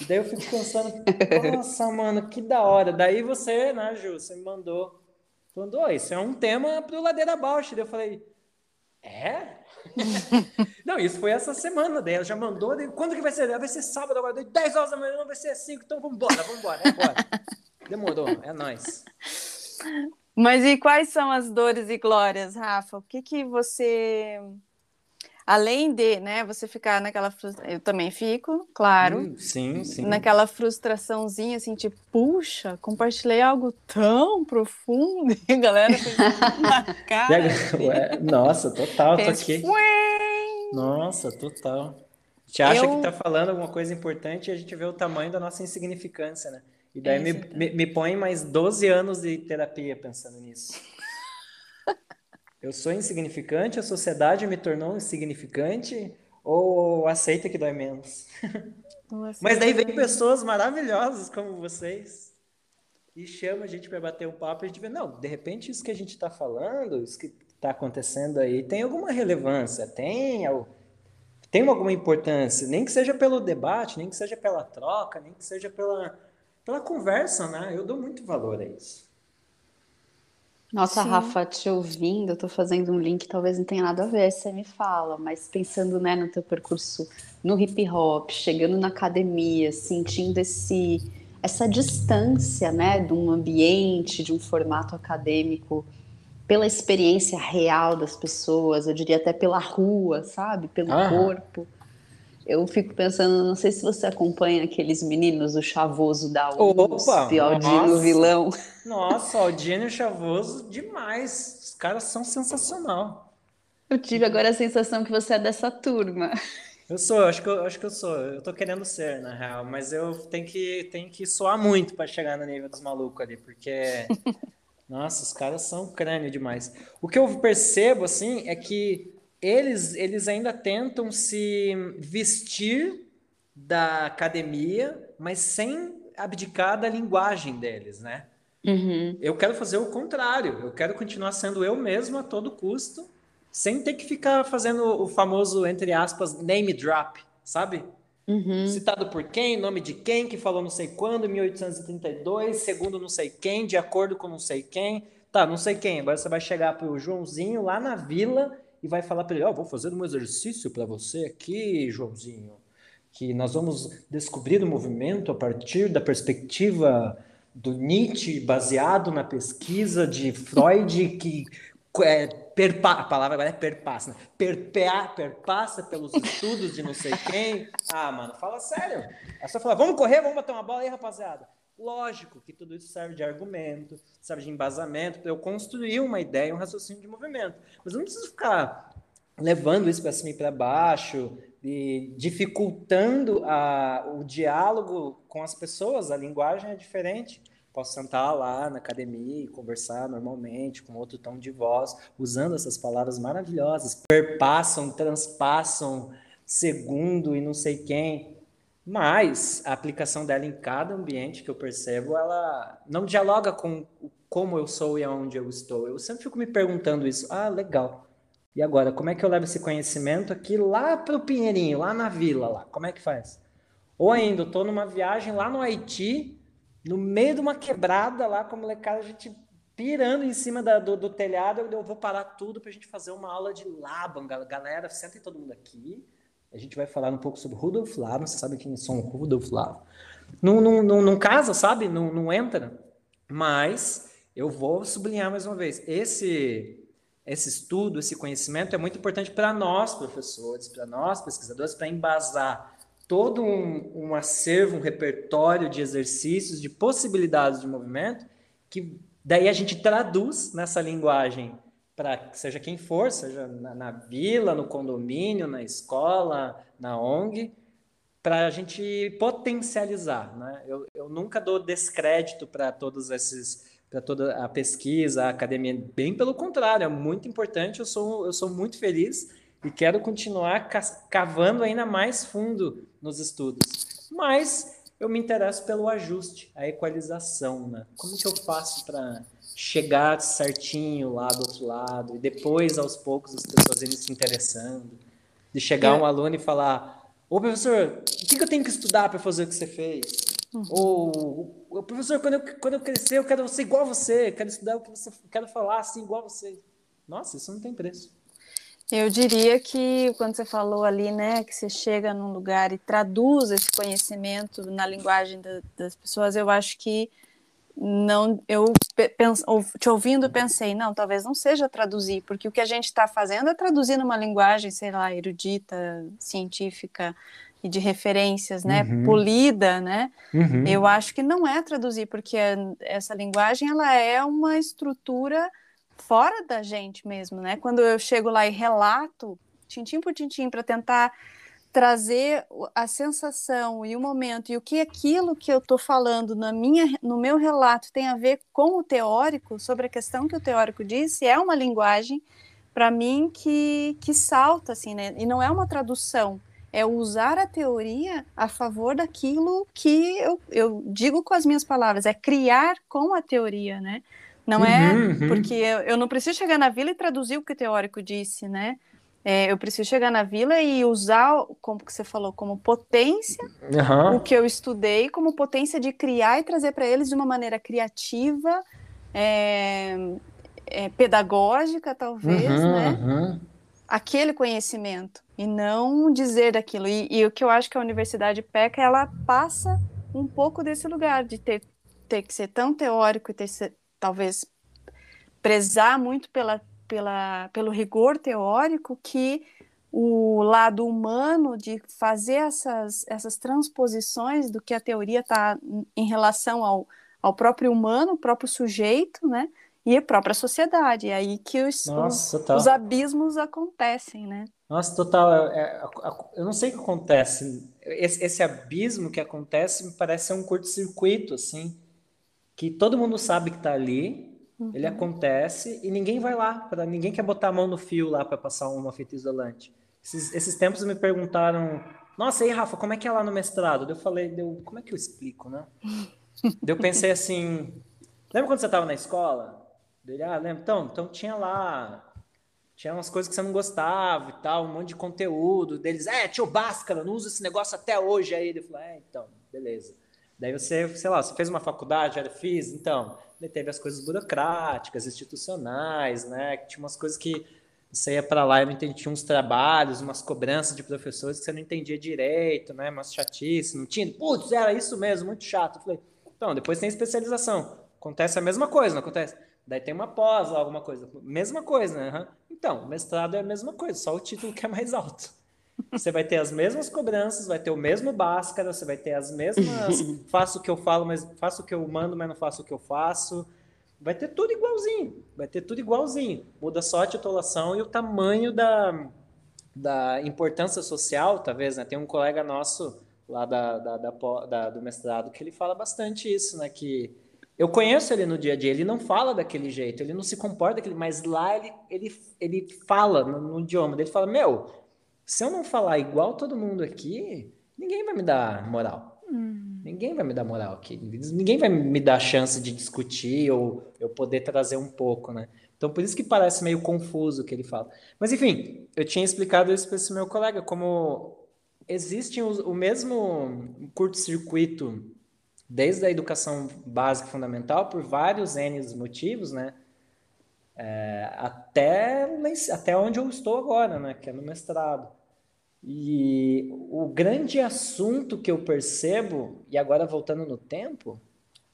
E daí eu fico pensando, nossa, mano, que da hora. Daí você, né, Ju, você me mandou, mandou, isso é um tema pro Ladeira Bausch. Daí eu falei, é? não, isso foi essa semana dela, já mandou. Daí, quando que vai ser? Vai ser sábado agora, 10 horas da manhã, não vai ser 5, então vamos embora, é embora. Demorou, é nóis. Mas e quais são as dores e glórias, Rafa? O que que você além de, né, você ficar naquela frustração, eu também fico, claro. Hum, sim, sim. Naquela frustraçãozinha assim, tipo, puxa, compartilhei algo tão profundo e a galera na cara. Assim. Nossa, total, tô aqui. Nossa, total. A gente acha eu... que tá falando alguma coisa importante e a gente vê o tamanho da nossa insignificância, né? E daí me, me, me põe mais 12 anos de terapia pensando nisso. Eu sou insignificante, a sociedade me tornou insignificante ou aceita que dói menos? Mas daí vem pessoas maravilhosas como vocês e chama a gente para bater um papo e a gente vê, não, de repente isso que a gente está falando, isso que está acontecendo aí tem alguma relevância, tem, tem alguma importância, nem que seja pelo debate, nem que seja pela troca, nem que seja pela, pela conversa, né? Eu dou muito valor a isso. Nossa, Sim. Rafa, te ouvindo, eu tô fazendo um link, talvez não tenha nada a ver, você me fala, mas pensando, né, no teu percurso no hip hop, chegando na academia, sentindo esse essa distância, né, de um ambiente, de um formato acadêmico, pela experiência real das pessoas, eu diria até pela rua, sabe, pelo ah. corpo eu fico pensando, não sei se você acompanha aqueles meninos, o Chavoso da USP, Aldino Vilão. Nossa, Aldino e Chavoso, demais. Os caras são sensacional. Eu tive agora a sensação que você é dessa turma. Eu sou, acho que eu, acho que eu sou. Eu tô querendo ser, na real, mas eu tenho que, tenho que soar muito para chegar no nível dos malucos ali, porque. nossa, os caras são crânio demais. O que eu percebo, assim, é que eles, eles ainda tentam se vestir da academia, mas sem abdicar da linguagem deles, né? Uhum. Eu quero fazer o contrário. Eu quero continuar sendo eu mesmo a todo custo, sem ter que ficar fazendo o famoso, entre aspas, name drop, sabe? Uhum. Citado por quem, nome de quem, que falou não sei quando, 1832, segundo não sei quem, de acordo com não sei quem. Tá, não sei quem. Agora você vai chegar pro Joãozinho lá na vila e vai falar para ele: Ó, oh, vou fazer um exercício para você aqui, Joãozinho, que nós vamos descobrir o movimento a partir da perspectiva do Nietzsche, baseado na pesquisa de Freud, que é, perpa a palavra agora é perpassa, né? Perpea, perpassa pelos estudos de não sei quem. Ah, mano, fala sério. É só falar: vamos correr, vamos bater uma bola aí, rapaziada. Lógico que tudo isso serve de argumento, serve de embasamento para eu construir uma ideia, um raciocínio de movimento. Mas eu não preciso ficar levando isso para cima e para baixo, e dificultando a, o diálogo com as pessoas. A linguagem é diferente. Posso sentar lá na academia e conversar normalmente, com outro tom de voz, usando essas palavras maravilhosas. Perpassam, transpassam, segundo e não sei quem. Mas a aplicação dela em cada ambiente que eu percebo, ela não dialoga com como eu sou e aonde eu estou. Eu sempre fico me perguntando isso. Ah, legal. E agora, como é que eu levo esse conhecimento aqui lá para o Pinheirinho, lá na vila, lá? Como é que faz? Ou ainda, estou numa viagem lá no Haiti, no meio de uma quebrada lá com a molecada, a gente pirando em cima da, do, do, telhado, eu, vou parar tudo para a gente fazer uma aula de Laban. Galera, sentem todo mundo aqui. A gente vai falar um pouco sobre Rudolf Laban. Você sabe quem são Rudolf Laban? Não, não, não, não casa, sabe? Não, não entra. Mas eu vou sublinhar mais uma vez. Esse, esse estudo, esse conhecimento é muito importante para nós, professores, para nós, pesquisadores, para embasar todo um, um acervo, um repertório de exercícios, de possibilidades de movimento, que daí a gente traduz nessa linguagem para seja quem for, seja na, na, vila, no condomínio, na escola, na ONG, para a gente potencializar. Né? Eu, eu nunca dou descrédito para todos esses, para toda a pesquisa, a academia, bem pelo contrário, é muito importante. Eu sou, eu sou muito feliz e quero continuar cavando ainda mais fundo nos estudos. Mas eu me interesso pelo ajuste, a equalização, né? Como que eu faço para chegar certinho lá do outro lado e depois aos poucos as pessoas irem se interessando, de chegar é. um aluno e falar: "Ô professor, o que, que eu tenho que estudar para fazer o que você fez?" Uhum. Ou professor, quando eu, quando eu crescer, eu quero ser igual a você, quero estudar o que você quero falar assim igual a você. Nossa, isso não tem preço. Eu diria que quando você falou ali, né, que você chega num lugar e traduz esse conhecimento na linguagem da, das pessoas, eu acho que não, eu penso, te ouvindo pensei, não, talvez não seja traduzir, porque o que a gente está fazendo é traduzir numa linguagem, sei lá, erudita, científica e de referências, né, uhum. polida, né? Uhum. Eu acho que não é traduzir, porque essa linguagem ela é uma estrutura fora da gente mesmo, né? Quando eu chego lá e relato, tintim por tintim, para tentar trazer a sensação e o momento e o que aquilo que eu estou falando na minha, no meu relato tem a ver com o teórico, sobre a questão que o teórico disse, é uma linguagem para mim que, que salta assim, né? E não é uma tradução, é usar a teoria a favor daquilo que eu, eu digo com as minhas palavras, é criar com a teoria, né? Não é uhum, uhum. porque eu, eu, não preciso chegar na vila e traduzir o que o teórico disse, né? É, eu preciso chegar na vila e usar, como que você falou, como potência uhum. o que eu estudei, como potência de criar e trazer para eles de uma maneira criativa, é, é, pedagógica, talvez, uhum, né? Uhum. Aquele conhecimento e não dizer daquilo. E, e o que eu acho que a universidade peca, ela passa um pouco desse lugar de ter, ter que ser tão teórico e ter, talvez prezar muito pela, pela, pelo rigor teórico que o lado humano de fazer essas, essas transposições do que a teoria está em relação ao, ao próprio humano, o próprio sujeito, né? E a própria sociedade. É aí que os, Nossa, os, os, abismos acontecem, né? Nossa, total. É, é, eu não sei o que acontece. Esse, esse abismo que acontece me parece ser um curto-circuito, assim que todo mundo sabe que está ali, uhum. ele acontece e ninguém vai lá, pra, ninguém quer botar a mão no fio lá para passar uma fita isolante. Esses, esses tempos me perguntaram, nossa, aí Rafa, como é que é lá no mestrado? Eu falei, deu, como é que eu explico, né? eu pensei assim, lembra quando você estava na escola? Ele, ah, lembra? Então, então tinha lá, tinha umas coisas que você não gostava e tal, um monte de conteúdo deles, é, tio Báscara, não usa esse negócio até hoje aí. Ele falou, é, então, beleza. Daí você, sei lá, você fez uma faculdade, já fiz, então, daí teve as coisas burocráticas, institucionais, né? Tinha umas coisas que você ia para lá e não entendia, tinha uns trabalhos, umas cobranças de professores que você não entendia direito, né? Umas chatice, não tinha. Putz, era isso mesmo, muito chato. Eu falei, então, depois tem especialização. Acontece a mesma coisa, não acontece? Daí tem uma pós, alguma coisa. Mesma coisa, né? Uhum. Então, mestrado é a mesma coisa, só o título que é mais alto. Você vai ter as mesmas cobranças, vai ter o mesmo báscara, você vai ter as mesmas. faço o que eu falo, mas faço o que eu mando, mas não faço o que eu faço. Vai ter tudo igualzinho. Vai ter tudo igualzinho. Muda só a titulação e o tamanho da, da importância social, talvez, né? Tem um colega nosso lá da, da, da, da, do mestrado que ele fala bastante isso, né? Que eu conheço ele no dia a dia, ele não fala daquele jeito, ele não se comporta daquele, mas lá ele, ele, ele fala no, no idioma dele, fala, meu, se eu não falar igual todo mundo aqui, ninguém vai me dar moral. Hum. Ninguém vai me dar moral aqui. Ninguém vai me dar chance de discutir ou eu poder trazer um pouco, né? Então, por isso que parece meio confuso o que ele fala. Mas, enfim, eu tinha explicado isso para esse meu colega, como existe o, mesmo curto-circuito desde a educação básica fundamental, por vários N motivos, né? É, até, até onde eu estou agora, né? Que é no mestrado. E o grande assunto que eu percebo, e agora voltando no tempo,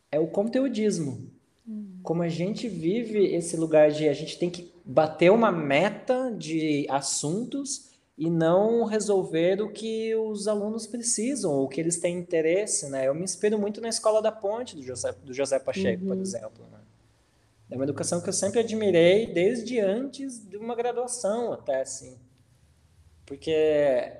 é o conteudismo. Hum. Como a gente vive esse lugar de a gente tem que bater uma meta de assuntos e não resolver o que os alunos precisam, ou o que eles têm interesse, né? Eu me inspiro muito na Escola da Ponte, do José, do José Pacheco, uhum. por exemplo, né? É uma educação que eu sempre admirei desde antes de uma graduação até, assim. Porque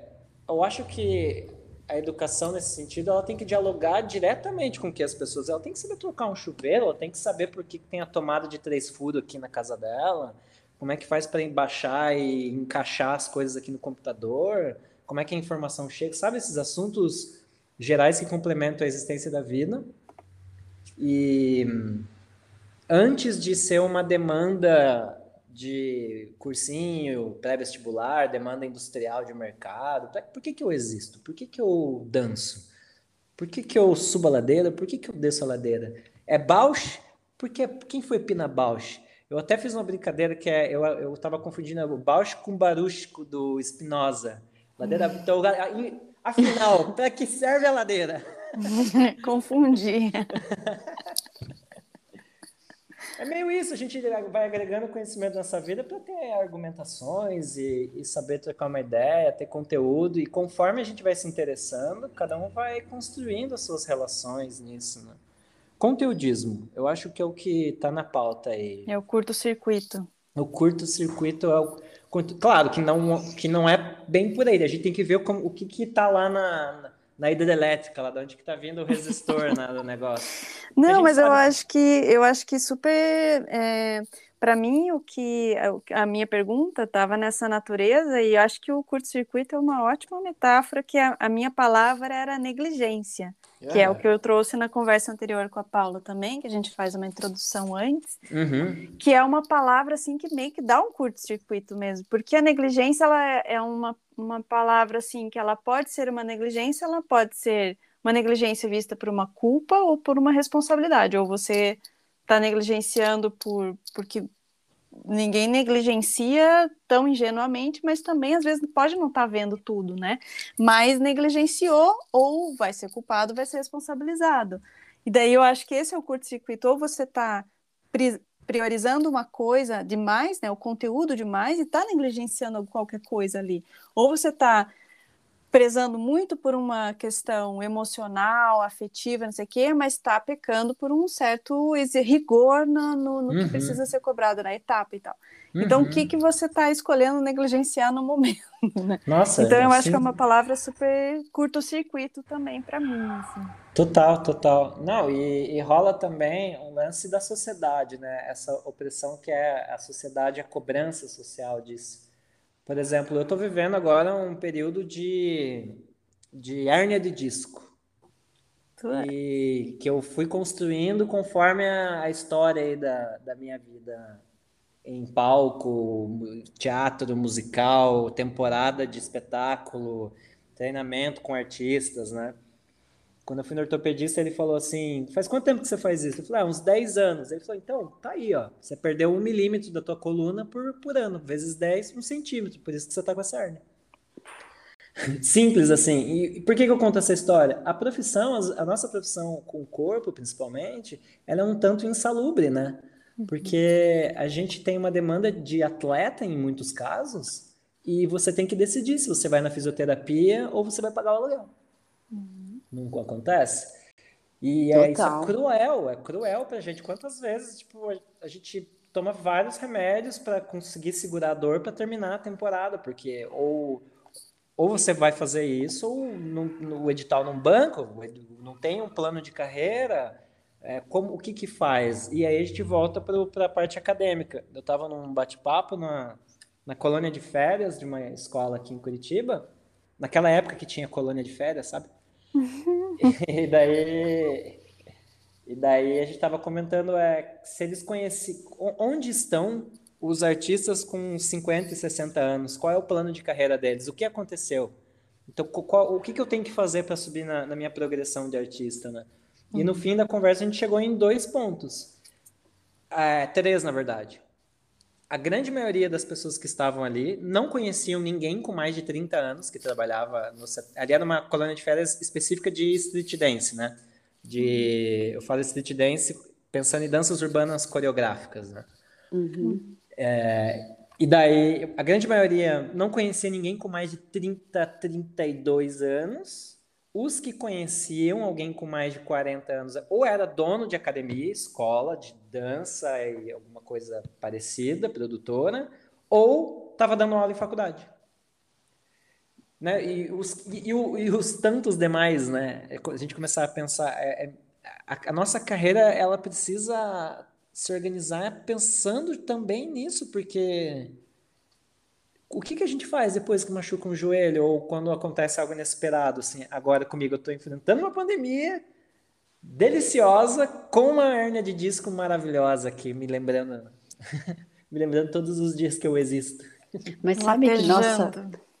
eu acho que a educação nesse sentido ela tem que dialogar diretamente com que as pessoas ela tem que saber trocar um chuveiro ela tem que saber por que tem a tomada de três furos aqui na casa dela Como é que faz para baixar e encaixar as coisas aqui no computador? Como é que a informação chega? Sabe esses assuntos gerais que complementam a existência da vida? E antes de ser uma demanda de cursinho, pré-vestibular, demanda industrial de mercado, por que, que eu existo? Por que, que eu danço? Por que, que eu subo a ladeira? Por que, que eu desço a ladeira? É Bausch? Porque quem foi Pina Bausch? Eu até fiz uma brincadeira que é, eu, eu tava confundindo o Bausch com o Baruch do Spinoza. Ladeira, hum. então, afinal, para que serve a ladeira? Confundi. É meio isso, a gente vai agregando conhecimento nessa vida para ter argumentações e, e, saber trocar uma ideia, ter conteúdo, e conforme a gente vai se interessando, cada um vai construindo as suas relações nisso, né? Conteudismo, eu acho que é o que está na pauta aí. É o curto-circuito. O curto-circuito é o. Claro que não, que não é bem por aí, a gente tem que ver como, o que está lá na, na hidrelétrica, lá de onde que tá vindo o resistor né, do negócio. Não, mas sabe... eu acho que eu acho que super é, para mim o que a minha pergunta estava nessa natureza e eu acho que o curto-circuito é uma ótima metáfora que a, a minha palavra era negligência que é o que eu trouxe na conversa anterior com a Paula também, que a gente faz uma introdução antes, uhum. que é uma palavra assim que meio que dá um curto-circuito mesmo, porque a negligência ela é, é uma, uma palavra assim que ela pode ser uma negligência, ela pode ser uma negligência vista por uma culpa ou por uma responsabilidade, ou você está negligenciando por porque ninguém negligencia tão ingenuamente, mas também às vezes pode não estar tá vendo tudo, né? Mas negligenciou ou vai ser culpado, vai ser responsabilizado. E daí eu acho que esse é o curto-circuito, ou você está priorizando uma coisa demais, né, o conteúdo demais, e está negligenciando qualquer coisa ali. Ou você está prezando muito por uma questão emocional, afetiva, não sei o quê, mas está pecando por um certo rigor no, no, no uhum. que precisa ser cobrado na etapa e tal. Uhum. Então, o que, uhum. que você está escolhendo negligenciar no momento? Né? Nossa, então, eu assim... acho que é uma palavra super curto-circuito também para mim. Assim. Total, total. Não, e, e, rola também um lance da sociedade, né? Essa opressão que é a sociedade, a cobrança social disso. Por exemplo, eu estou vivendo agora um período de, de hérnia de disco. É. E que eu fui construindo conforme a, a história aí da, da minha vida em palco, teatro musical, temporada de espetáculo, treinamento com artistas, né? Quando eu fui no ortopedista, ele falou assim: faz quanto tempo que você faz isso? Eu falei, ah, uns 10 anos. Ele falou, então, tá aí, ó. Você perdeu um milímetro da tua coluna por, por ano, vezes 10, um centímetro. Por isso que você tá com essa hernia. Simples assim. E por que, que eu conto essa história? A profissão, a nossa profissão com o corpo, principalmente, ela é um tanto insalubre, né? Uhum. Porque a gente tem uma demanda de atleta em muitos casos e você tem que decidir se você vai na fisioterapia ou você vai pagar o aluguel. Nunca acontece. E é isso é cruel, é cruel pra gente. Quantas vezes, tipo, a gente toma vários remédios para conseguir segurar a dor para terminar a temporada, porque ou ou você vai fazer isso, ou no, no edital num banco, não tem um plano de carreira, é, como o que que faz? E aí a gente volta para a parte acadêmica. Eu estava num bate-papo na, na colônia de férias de uma escola aqui em Curitiba, naquela época que tinha colônia de férias, sabe? E daí e daí a gente estava comentando é, se eles conhecem onde estão os artistas com 50 e 60 anos, qual é o plano de carreira deles, o que aconteceu. Então, qual, o que, que eu tenho que fazer para subir na, na, minha progressão de artista, né? E no uhum. fim da conversa a gente chegou em dois pontos. É, três, na verdade a grande maioria das pessoas que estavam ali não conheciam ninguém com mais de 30 anos que trabalhava no ali era uma colônia de férias específica de street dance, né? De eu falo street dance pensando em danças urbanas coreográficas, né? Uhum. É, e daí a grande maioria não conhecia ninguém com mais de 30, 32 anos os que conheciam alguém com mais de 40 anos, ou era dono de academia, escola de dança e alguma coisa parecida, produtora, ou estava dando aula em faculdade. Né? E, os, e, e, os tantos demais, né? É a gente começar a pensar, é, é, a, a, nossa carreira ela precisa se organizar pensando também nisso, porque o que, que a gente faz depois que machuca um joelho ou quando acontece algo inesperado? Assim, agora comigo eu estou enfrentando uma pandemia deliciosa com uma hernia de disco maravilhosa aqui, me lembrando, me lembrando todos os dias que eu existo. Mas sabe que, nossa,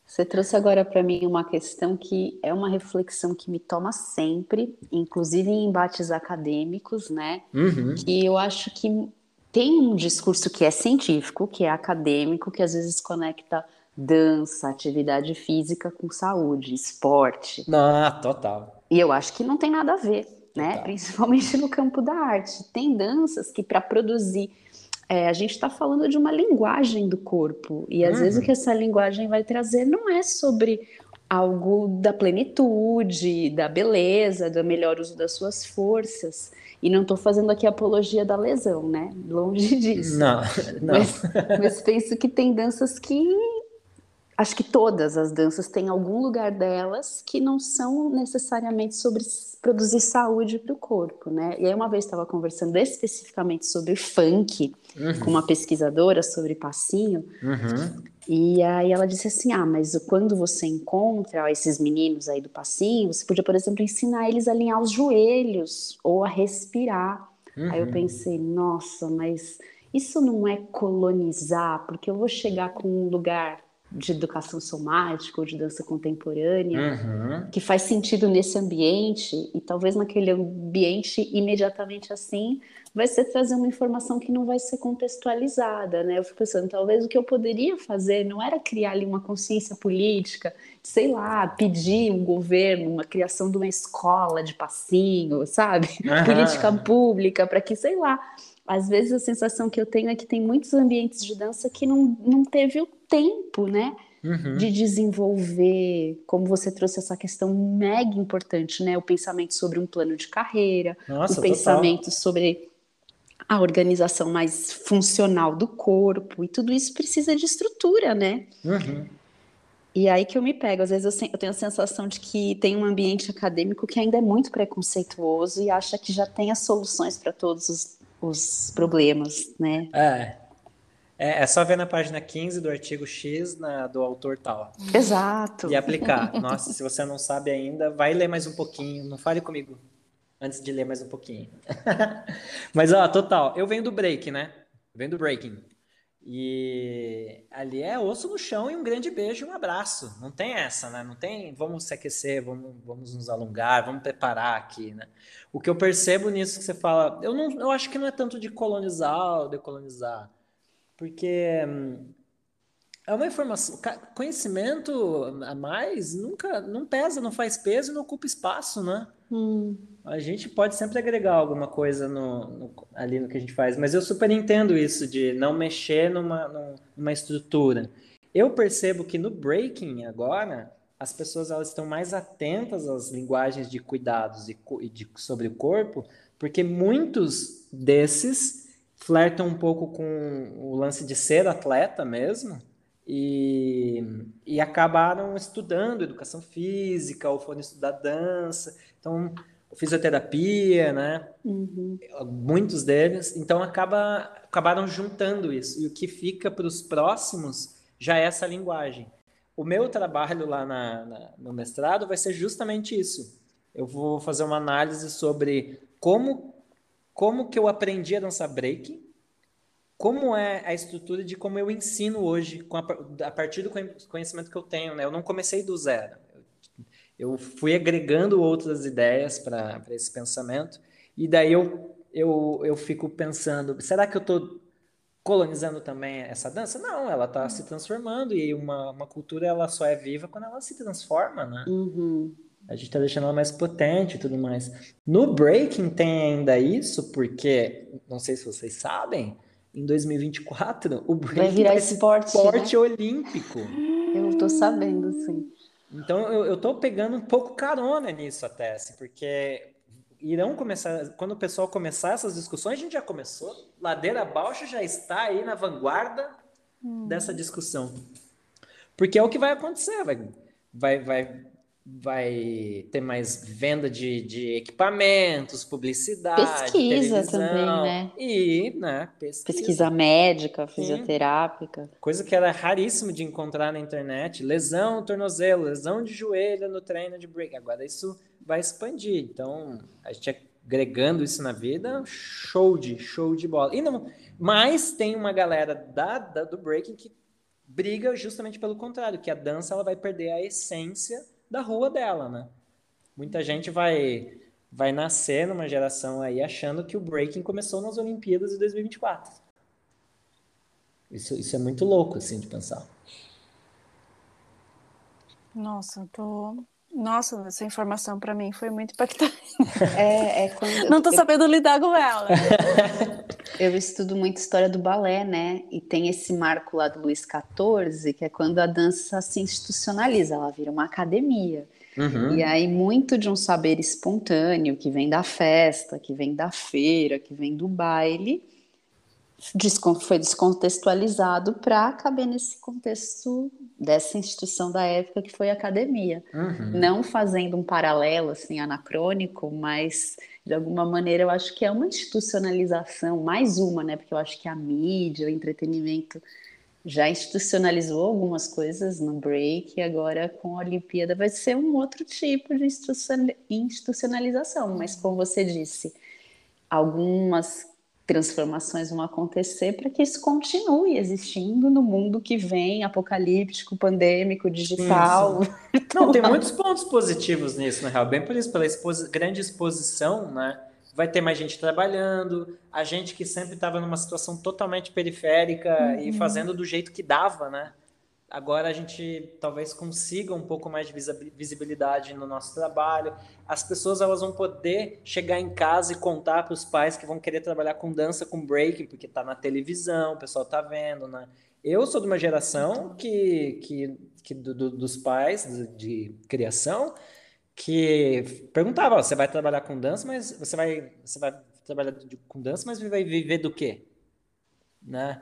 você trouxe agora para mim uma questão que é uma reflexão que me toma sempre, inclusive em embates acadêmicos, né? Uhum. Que eu acho que tem um discurso que é científico, que é acadêmico, que às vezes conecta dança, atividade física com saúde, esporte. Ah, total. E eu acho que não tem nada a ver, né? Principalmente no campo da arte. Tem danças que para produzir é, a gente está falando de uma linguagem do corpo, e às uhum. vezes o que essa linguagem vai trazer não é sobre algo da plenitude, da beleza, do melhor uso das suas forças. E não estou fazendo aqui apologia da lesão, né? Longe disso. Não, não. Mas, mas penso que tem danças que acho que todas as danças têm algum lugar delas que não são necessariamente sobre produzir saúde para o corpo, né? E aí uma vez estava conversando especificamente sobre funk uhum. com uma pesquisadora sobre passinho uhum. e aí ela disse assim, ah, mas quando você encontra ó, esses meninos aí do passinho, você podia, por exemplo, ensinar eles a alinhar os joelhos ou a respirar. Uhum. Aí eu uhum. pensei, nossa, mas isso não é colonizar, porque eu vou chegar com um lugar de educação somática ou de dança contemporânea, uhum. que faz sentido nesse ambiente, e talvez naquele ambiente imediatamente assim, vai ser trazer uma informação que não vai ser contextualizada, né? Eu fico pensando, talvez o que eu poderia fazer não era criar ali uma consciência política, sei lá, pedir um governo, uma criação de uma escola de passinho, sabe? Uhum. Política pública, para que, sei lá, às vezes a sensação que eu tenho é que tem muitos ambientes de dança que não, não teve o tempo, né? Uhum. De desenvolver, como você trouxe essa questão mega importante, né? O pensamento sobre um plano de carreira, Nossa, o pensamento sobre a organização mais funcional do corpo, e tudo isso precisa de estrutura, né? Uhum. E aí que eu me pego, às vezes eu, eu, tenho a sensação de que tem um ambiente acadêmico que ainda é muito preconceituoso e acha que já tem as soluções para todos os, os problemas, né? É. É, é, só ver na página 15 do artigo X na, do autor tal. Exato. E aplicar. Nossa, se você não sabe ainda, vai ler mais um pouquinho. Não fale comigo antes de ler mais um pouquinho. Mas, ó, total. Eu venho do break, né? Eu venho do breaking. E ali é osso no chão e um grande beijo e um abraço. Não tem essa, né? Não tem vamos se aquecer, vamos, vamos nos alongar, vamos preparar aqui, né? O que eu percebo nisso que você fala, eu não, eu acho que não é tanto de colonizar ou decolonizar porque hum, é uma informação, conhecimento a mais nunca não pesa, não faz peso e não ocupa espaço, né? Hum. A gente pode sempre agregar alguma coisa no, no, ali no que a gente faz, mas eu super entendo isso de não mexer numa, numa estrutura. Eu percebo que no breaking agora as pessoas elas estão mais atentas às linguagens de cuidados e, e de, sobre o corpo, porque muitos desses flertam um pouco com o lance de ser atleta mesmo e, e acabaram estudando educação física ou foram estudar dança. Então, fisioterapia, né? Uhum. Muitos deles. Então, acaba, acabaram juntando isso. E o que fica para os próximos já é essa linguagem. O meu trabalho lá na, na, no mestrado vai ser justamente isso. Eu vou fazer uma análise sobre como como que eu aprendi a dançar break, como é a estrutura de como eu ensino hoje, a, a partir do conhecimento que eu tenho, né? Eu não comecei do zero. Eu fui agregando outras ideias para esse pensamento, e daí eu, eu, eu fico pensando, será que eu estou colonizando também essa dança? Não, ela está se transformando, e uma, uma cultura ela só é viva quando ela se transforma, né? Uhum. A gente está deixando ela mais potente e tudo mais. No breaking tem ainda isso, porque, não sei se vocês sabem, em 2024 o breaking vai virar esporte, esporte né? olímpico. Eu estou sabendo, sim. Então eu, estou pegando um pouco carona nisso até, assim, porque irão começar, quando o pessoal começar essas discussões, a gente já começou, Ladeira Abaixo já está aí na vanguarda hum. dessa discussão. Porque é o que vai acontecer, vai, vai, vai vai ter mais venda de, de equipamentos, publicidade, pesquisa também, né? E, né, pesquisa, pesquisa médica, fisioterápica. Coisa que era raríssimo de encontrar na internet. Lesão no tornozelo, lesão de joelho no treino de break. Agora isso vai expandir. Então, a gente agregando isso na vida, show de, show de bola. E não, mas tem uma galera da, da do breaking que briga justamente pelo contrário, que a dança ela vai perder a essência da rua dela, né? Muita gente vai vai nascer numa geração aí achando que o breaking começou nas Olimpíadas de 2024. Isso, isso é muito louco, assim, de pensar. Nossa, tô... Nossa, essa informação para mim foi muito impactante. É, é quando... Não tô sabendo lidar com ela. Eu estudo muito história do balé, né? E tem esse marco lá do Luiz XIV, que é quando a dança se institucionaliza, ela vira uma academia. Uhum. E aí, muito de um saber espontâneo, que vem da festa, que vem da feira, que vem do baile, foi descontextualizado para caber nesse contexto dessa instituição da época que foi a academia. Uhum. Não fazendo um paralelo assim anacrônico, mas de alguma maneira eu acho que é uma institucionalização, mais uma, né? Porque eu acho que a mídia, o entretenimento já institucionalizou algumas coisas no break e agora com a Olimpíada vai ser um outro tipo de institucionalização, mas como você disse, algumas transformações vão acontecer para que isso continue existindo no mundo que vem, apocalíptico, pandêmico, digital. Não, tem muitos pontos positivos nisso, na real. Bem por isso, pela exposi grande exposição, né? Vai ter mais gente trabalhando, a gente que sempre estava numa situação totalmente periférica uhum. e fazendo do jeito que dava, né? Agora a gente talvez consiga um pouco mais de visibilidade no nosso trabalho. As pessoas elas vão poder chegar em casa e contar para os pais que vão querer trabalhar com dança, com breaking, porque está na televisão, o pessoal está vendo, né? Eu sou de uma geração que, que, que do, do, dos pais de, de, criação que perguntava: você vai trabalhar com dança, mas você vai, você vai trabalhar de, com dança, mas vai viver do quê? Né?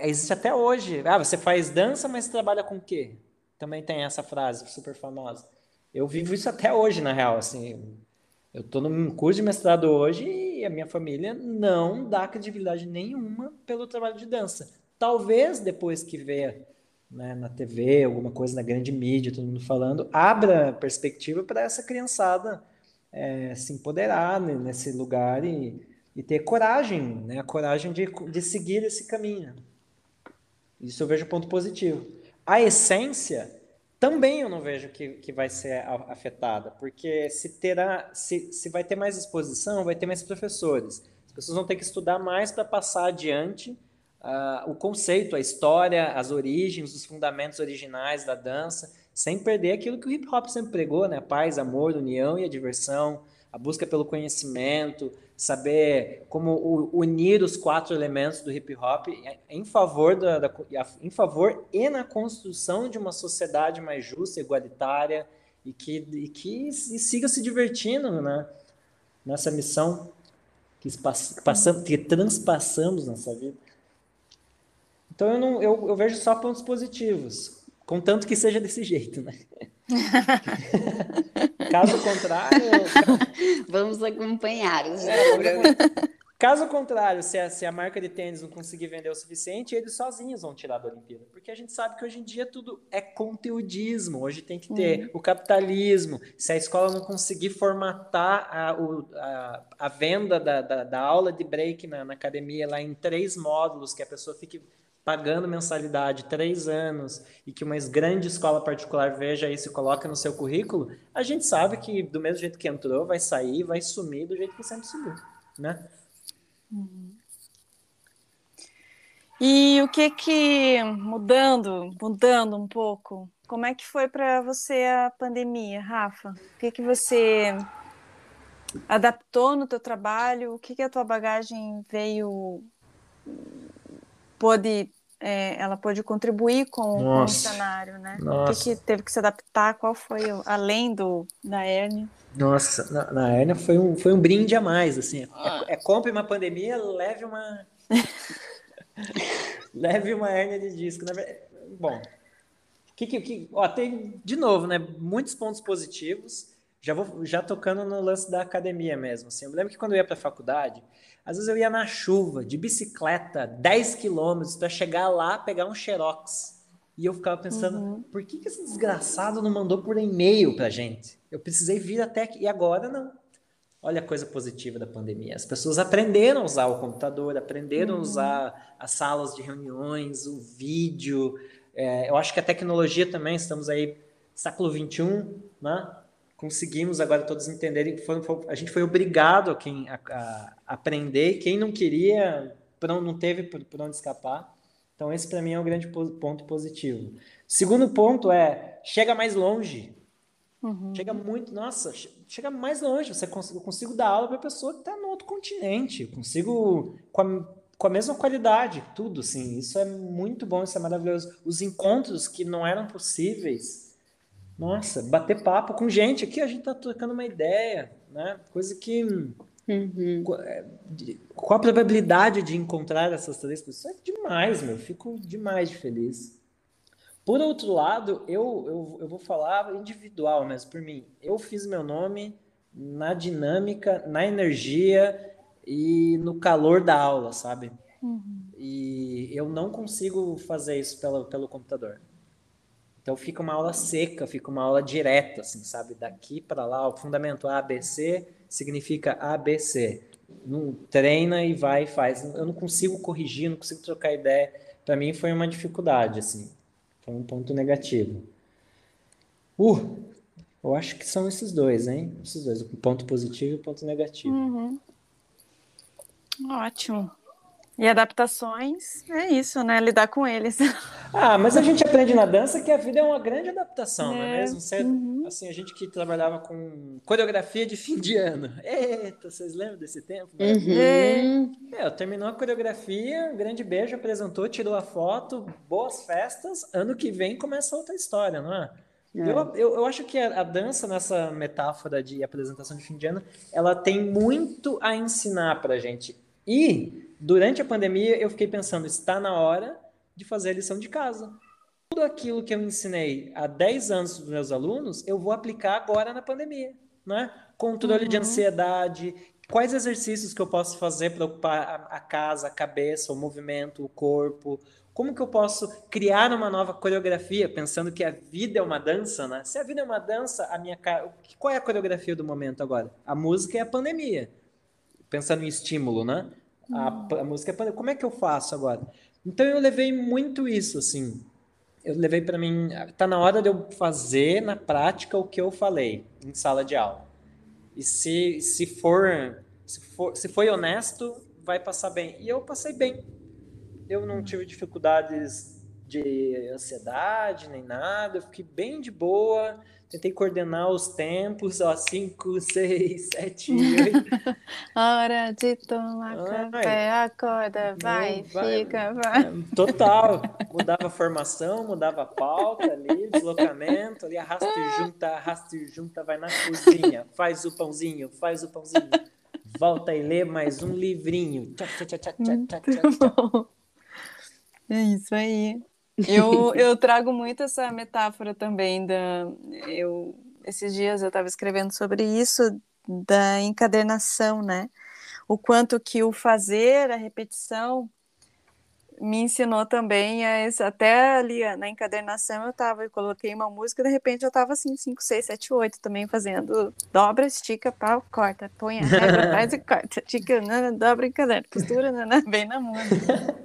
Existe até hoje. Ah, você faz dança, mas trabalha com o quê? Também tem essa frase super famosa. Eu vivo isso até hoje, na real, assim. Eu estou num curso de mestrado hoje e a minha família não dá credibilidade nenhuma pelo trabalho de dança. Talvez depois que vê né, na TV, alguma coisa na grande mídia, todo mundo falando, abra perspectiva para essa criançada é, se empoderar nesse lugar e e ter coragem, né? A coragem de, de seguir esse caminho. Isso eu vejo ponto positivo. A essência também eu não vejo que, que vai ser afetada, porque se terá, se, se vai ter mais exposição, vai ter mais professores. As pessoas vão ter que estudar mais para passar adiante uh, o conceito, a história, as origens, os fundamentos originais da dança, sem perder aquilo que o hip hop sempre pregou, né? Paz, amor, união e a diversão, a busca pelo conhecimento, saber como unir os quatro elementos do hip hop em favor da, da, em favor e na construção de uma sociedade mais justa, igualitária e que, e que e siga se divertindo, né? Nessa missão que, passamos, que transpassamos nessa vida. Então eu, não, eu, eu vejo só pontos positivos, contanto que seja desse jeito, né? Caso contrário. Vamos acompanhar os é, Caso contrário, se a, se a marca de tênis não conseguir vender o suficiente, eles sozinhos vão tirar da Olimpíada. Porque a gente sabe que hoje em dia tudo é conteudismo. Hoje tem que ter uhum. o capitalismo. Se a escola não conseguir formatar a, o, a, a venda da, da, da, aula de break na, na academia lá em três módulos, que a pessoa fique pagando mensalidade três anos e que uma grande escola particular veja isso e coloque no seu currículo, a gente sabe que do mesmo jeito que entrou, vai sair, vai sumir do jeito que sempre sumiu, né? Uhum. E o que que mudando, mudando um pouco, como é que foi para você a pandemia, Rafa? O que que você adaptou no teu trabalho? O que que a tua bagagem veio pôde é, ela pôde contribuir com, com o cenário, né? Nossa. O que, que, teve que se adaptar? Qual foi além do da hérnia? Nossa, na, na hérnia foi um, foi um brinde a mais, assim. É, é compre uma pandemia, leve uma leve uma hérnia de disco. Bom, Que, que, que, ó, tem, de novo, né? Muitos pontos positivos. Já vou já tocando no lance da academia mesmo. Assim. Eu lembro que quando eu ia para a faculdade, às vezes eu ia na chuva, de bicicleta, 10 quilômetros, para chegar lá, pegar um xerox. E eu ficava pensando, uhum. por que, que esse desgraçado não mandou por e-mail pra gente? Eu precisei vir até aqui. E agora não. Olha a coisa positiva da pandemia. As pessoas aprenderam a usar o computador, aprenderam uhum. a usar as salas de reuniões, o vídeo. É, eu acho que a tecnologia também, estamos aí, século XXI, né? Conseguimos agora todos entenderem que foi, foi, a gente foi obrigado a, quem, a, a aprender. Quem não queria, não teve por, por onde escapar. Então, esse para mim é o um grande ponto positivo. Segundo ponto é: chega mais longe. Uhum. Chega muito, nossa, chega mais longe. Você cons eu consigo dar aula para a pessoa que está no outro continente. Eu consigo com a, com a mesma qualidade, tudo, sim. Isso é muito bom, isso é maravilhoso. Os encontros que não eram possíveis. Nossa, bater papo com gente aqui, a gente está trocando uma ideia, né? Coisa que Uhum. É, qual a probabilidade de encontrar essas três pessoas? É demais, meu. Fico demais de feliz. Por outro lado, eu, eu, eu vou falar individual mesmo, por mim. Eu fiz meu nome na dinâmica, na energia e no calor da aula, sabe? Uhum. E eu não consigo fazer isso pelo, pelo computador. Então fica uma aula seca, fica uma aula direta, assim, sabe? Daqui para lá, o fundamento A, B, C significa ABC. Não treina e vai e faz. Eu não consigo corrigir, não consigo trocar ideia. Para mim foi uma dificuldade, assim. Foi um ponto negativo. Uh, eu acho que são esses dois, hein? Esses dois, o ponto positivo e o ponto negativo. Uhum. Ótimo. E adaptações, é isso, né? Lidar com eles. Ah, mas a gente aprende na dança que a vida é uma grande adaptação, é, não é mesmo? Você, uhum. Assim, a gente que trabalhava com coreografia de fim de ano. Eita, vocês lembram desse tempo? Uhum. É, terminou a coreografia, um grande beijo, apresentou, tirou a foto, boas festas. Ano que vem começa outra história, não é? É. Eu, eu, eu, acho que a, a, dança, nessa metáfora de apresentação de fim de ano, ela tem muito a ensinar pra gente. E durante a pandemia, eu fiquei pensando, está na hora de fazer a lição de casa. Tudo aquilo que eu ensinei há 10 anos para os meus alunos, eu vou aplicar agora na pandemia. Né? Controle uhum. de ansiedade, quais exercícios que eu posso fazer para ocupar a, a, casa, a cabeça, o movimento, o corpo. Como que eu posso criar uma nova coreografia, pensando que a vida é uma dança, né? Se a vida é uma dança, a minha qual é a coreografia do momento agora? A música é a pandemia. Pensando em estímulo, né? A, a música é como é que eu faço agora? Então eu levei muito isso, assim. Eu levei para mim, tá na hora de eu fazer na prática o que eu falei em sala de aula. E se, se for, se for, se foi honesto, vai passar bem. E eu passei bem. Eu não tive dificuldades de ansiedade nem nada, eu fiquei bem de boa. Tentei coordenar os tempos, ó, 5, 6, 7, 8. Hora de tomar Ai, café, acorda, vai, vai, fica, vai. É, total. Mudava a formação, mudava a pauta ali, deslocamento, ali, arrasta e junta, arrasta e junta, vai na cozinha, faz o pãozinho, faz o pãozinho. Volta e lê mais um livrinho. Tchá, tchá, tchá, tchá, tchá, tchá. É isso aí. Eu, eu trago muito essa metáfora também da. Eu, esses dias eu estava escrevendo sobre isso, da encadernação, né? O quanto que o fazer, a repetição, me ensinou também a até ali na encadernação eu estava, eu coloquei uma música, de repente eu estava assim, 5, 6, 7, 8 também fazendo dobra, estica, pau, corta, põe a regra, faz e corta, estica, dobra, encaderna, costura, bem na música.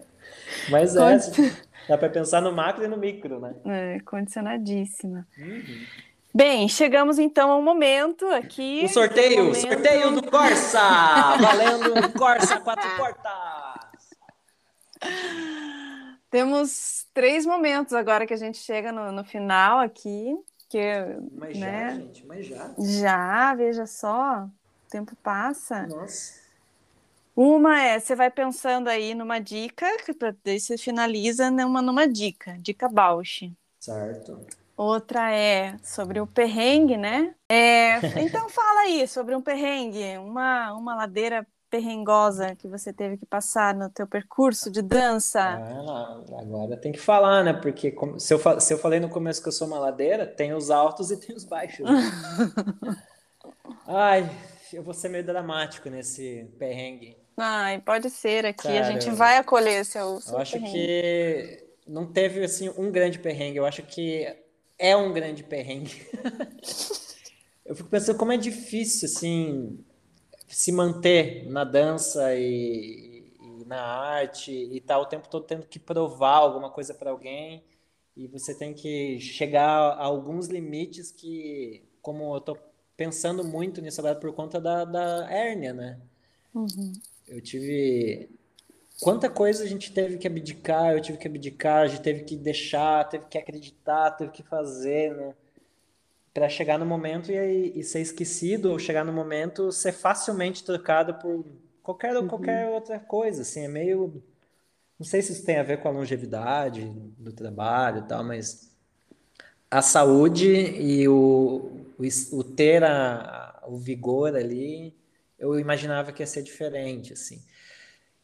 Mas é, Dá para pensar no macro e no micro, né? É, condicionadíssima. Uhum. Bem, chegamos então ao momento aqui. O sorteio, momento... sorteio do Corsa! Valendo um Corsa quatro portas! Temos três momentos agora que a gente chega no, no final aqui. Que, mas né? já, gente, mas já. Já, veja só, o tempo passa. Nossa. Uma é, você vai pensando aí numa dica, que daí você finaliza numa, numa dica, dica Bausch. Certo. Outra é sobre o perrengue, né? É, então fala aí sobre um perrengue, uma, uma ladeira perrengosa que você teve que passar no teu percurso de dança? Ah, agora tem que falar, né? Porque se eu, se eu falei no começo que eu sou uma ladeira, tem os altos e tem os baixos. Ai, eu vou ser meio dramático nesse perrengue. Ai, pode ser aqui, Cara, a gente vai acolher seu, seu Eu acho perrengue. que não teve assim um grande perrengue, eu acho que é um grande perrengue. eu fico pensando como é difícil assim se manter na dança e, e na arte e tá o tempo todo tendo que provar alguma coisa para alguém e você tem que chegar a alguns limites que, como eu tô pensando muito nisso agora por conta da, da hérnia, né? Uhum. Eu tive. Quanta coisa a gente teve que abdicar, eu tive que abdicar, a gente teve que deixar, teve que acreditar, teve que fazer, né? Para chegar no momento e, e, ser esquecido, ou chegar no momento ser facilmente trocado por qualquer, uhum. qualquer outra coisa, assim, é meio. Não sei se isso tem a ver com a longevidade do trabalho e tal, mas a saúde e o, o, o ter a, o vigor ali eu imaginava que ia ser diferente, assim.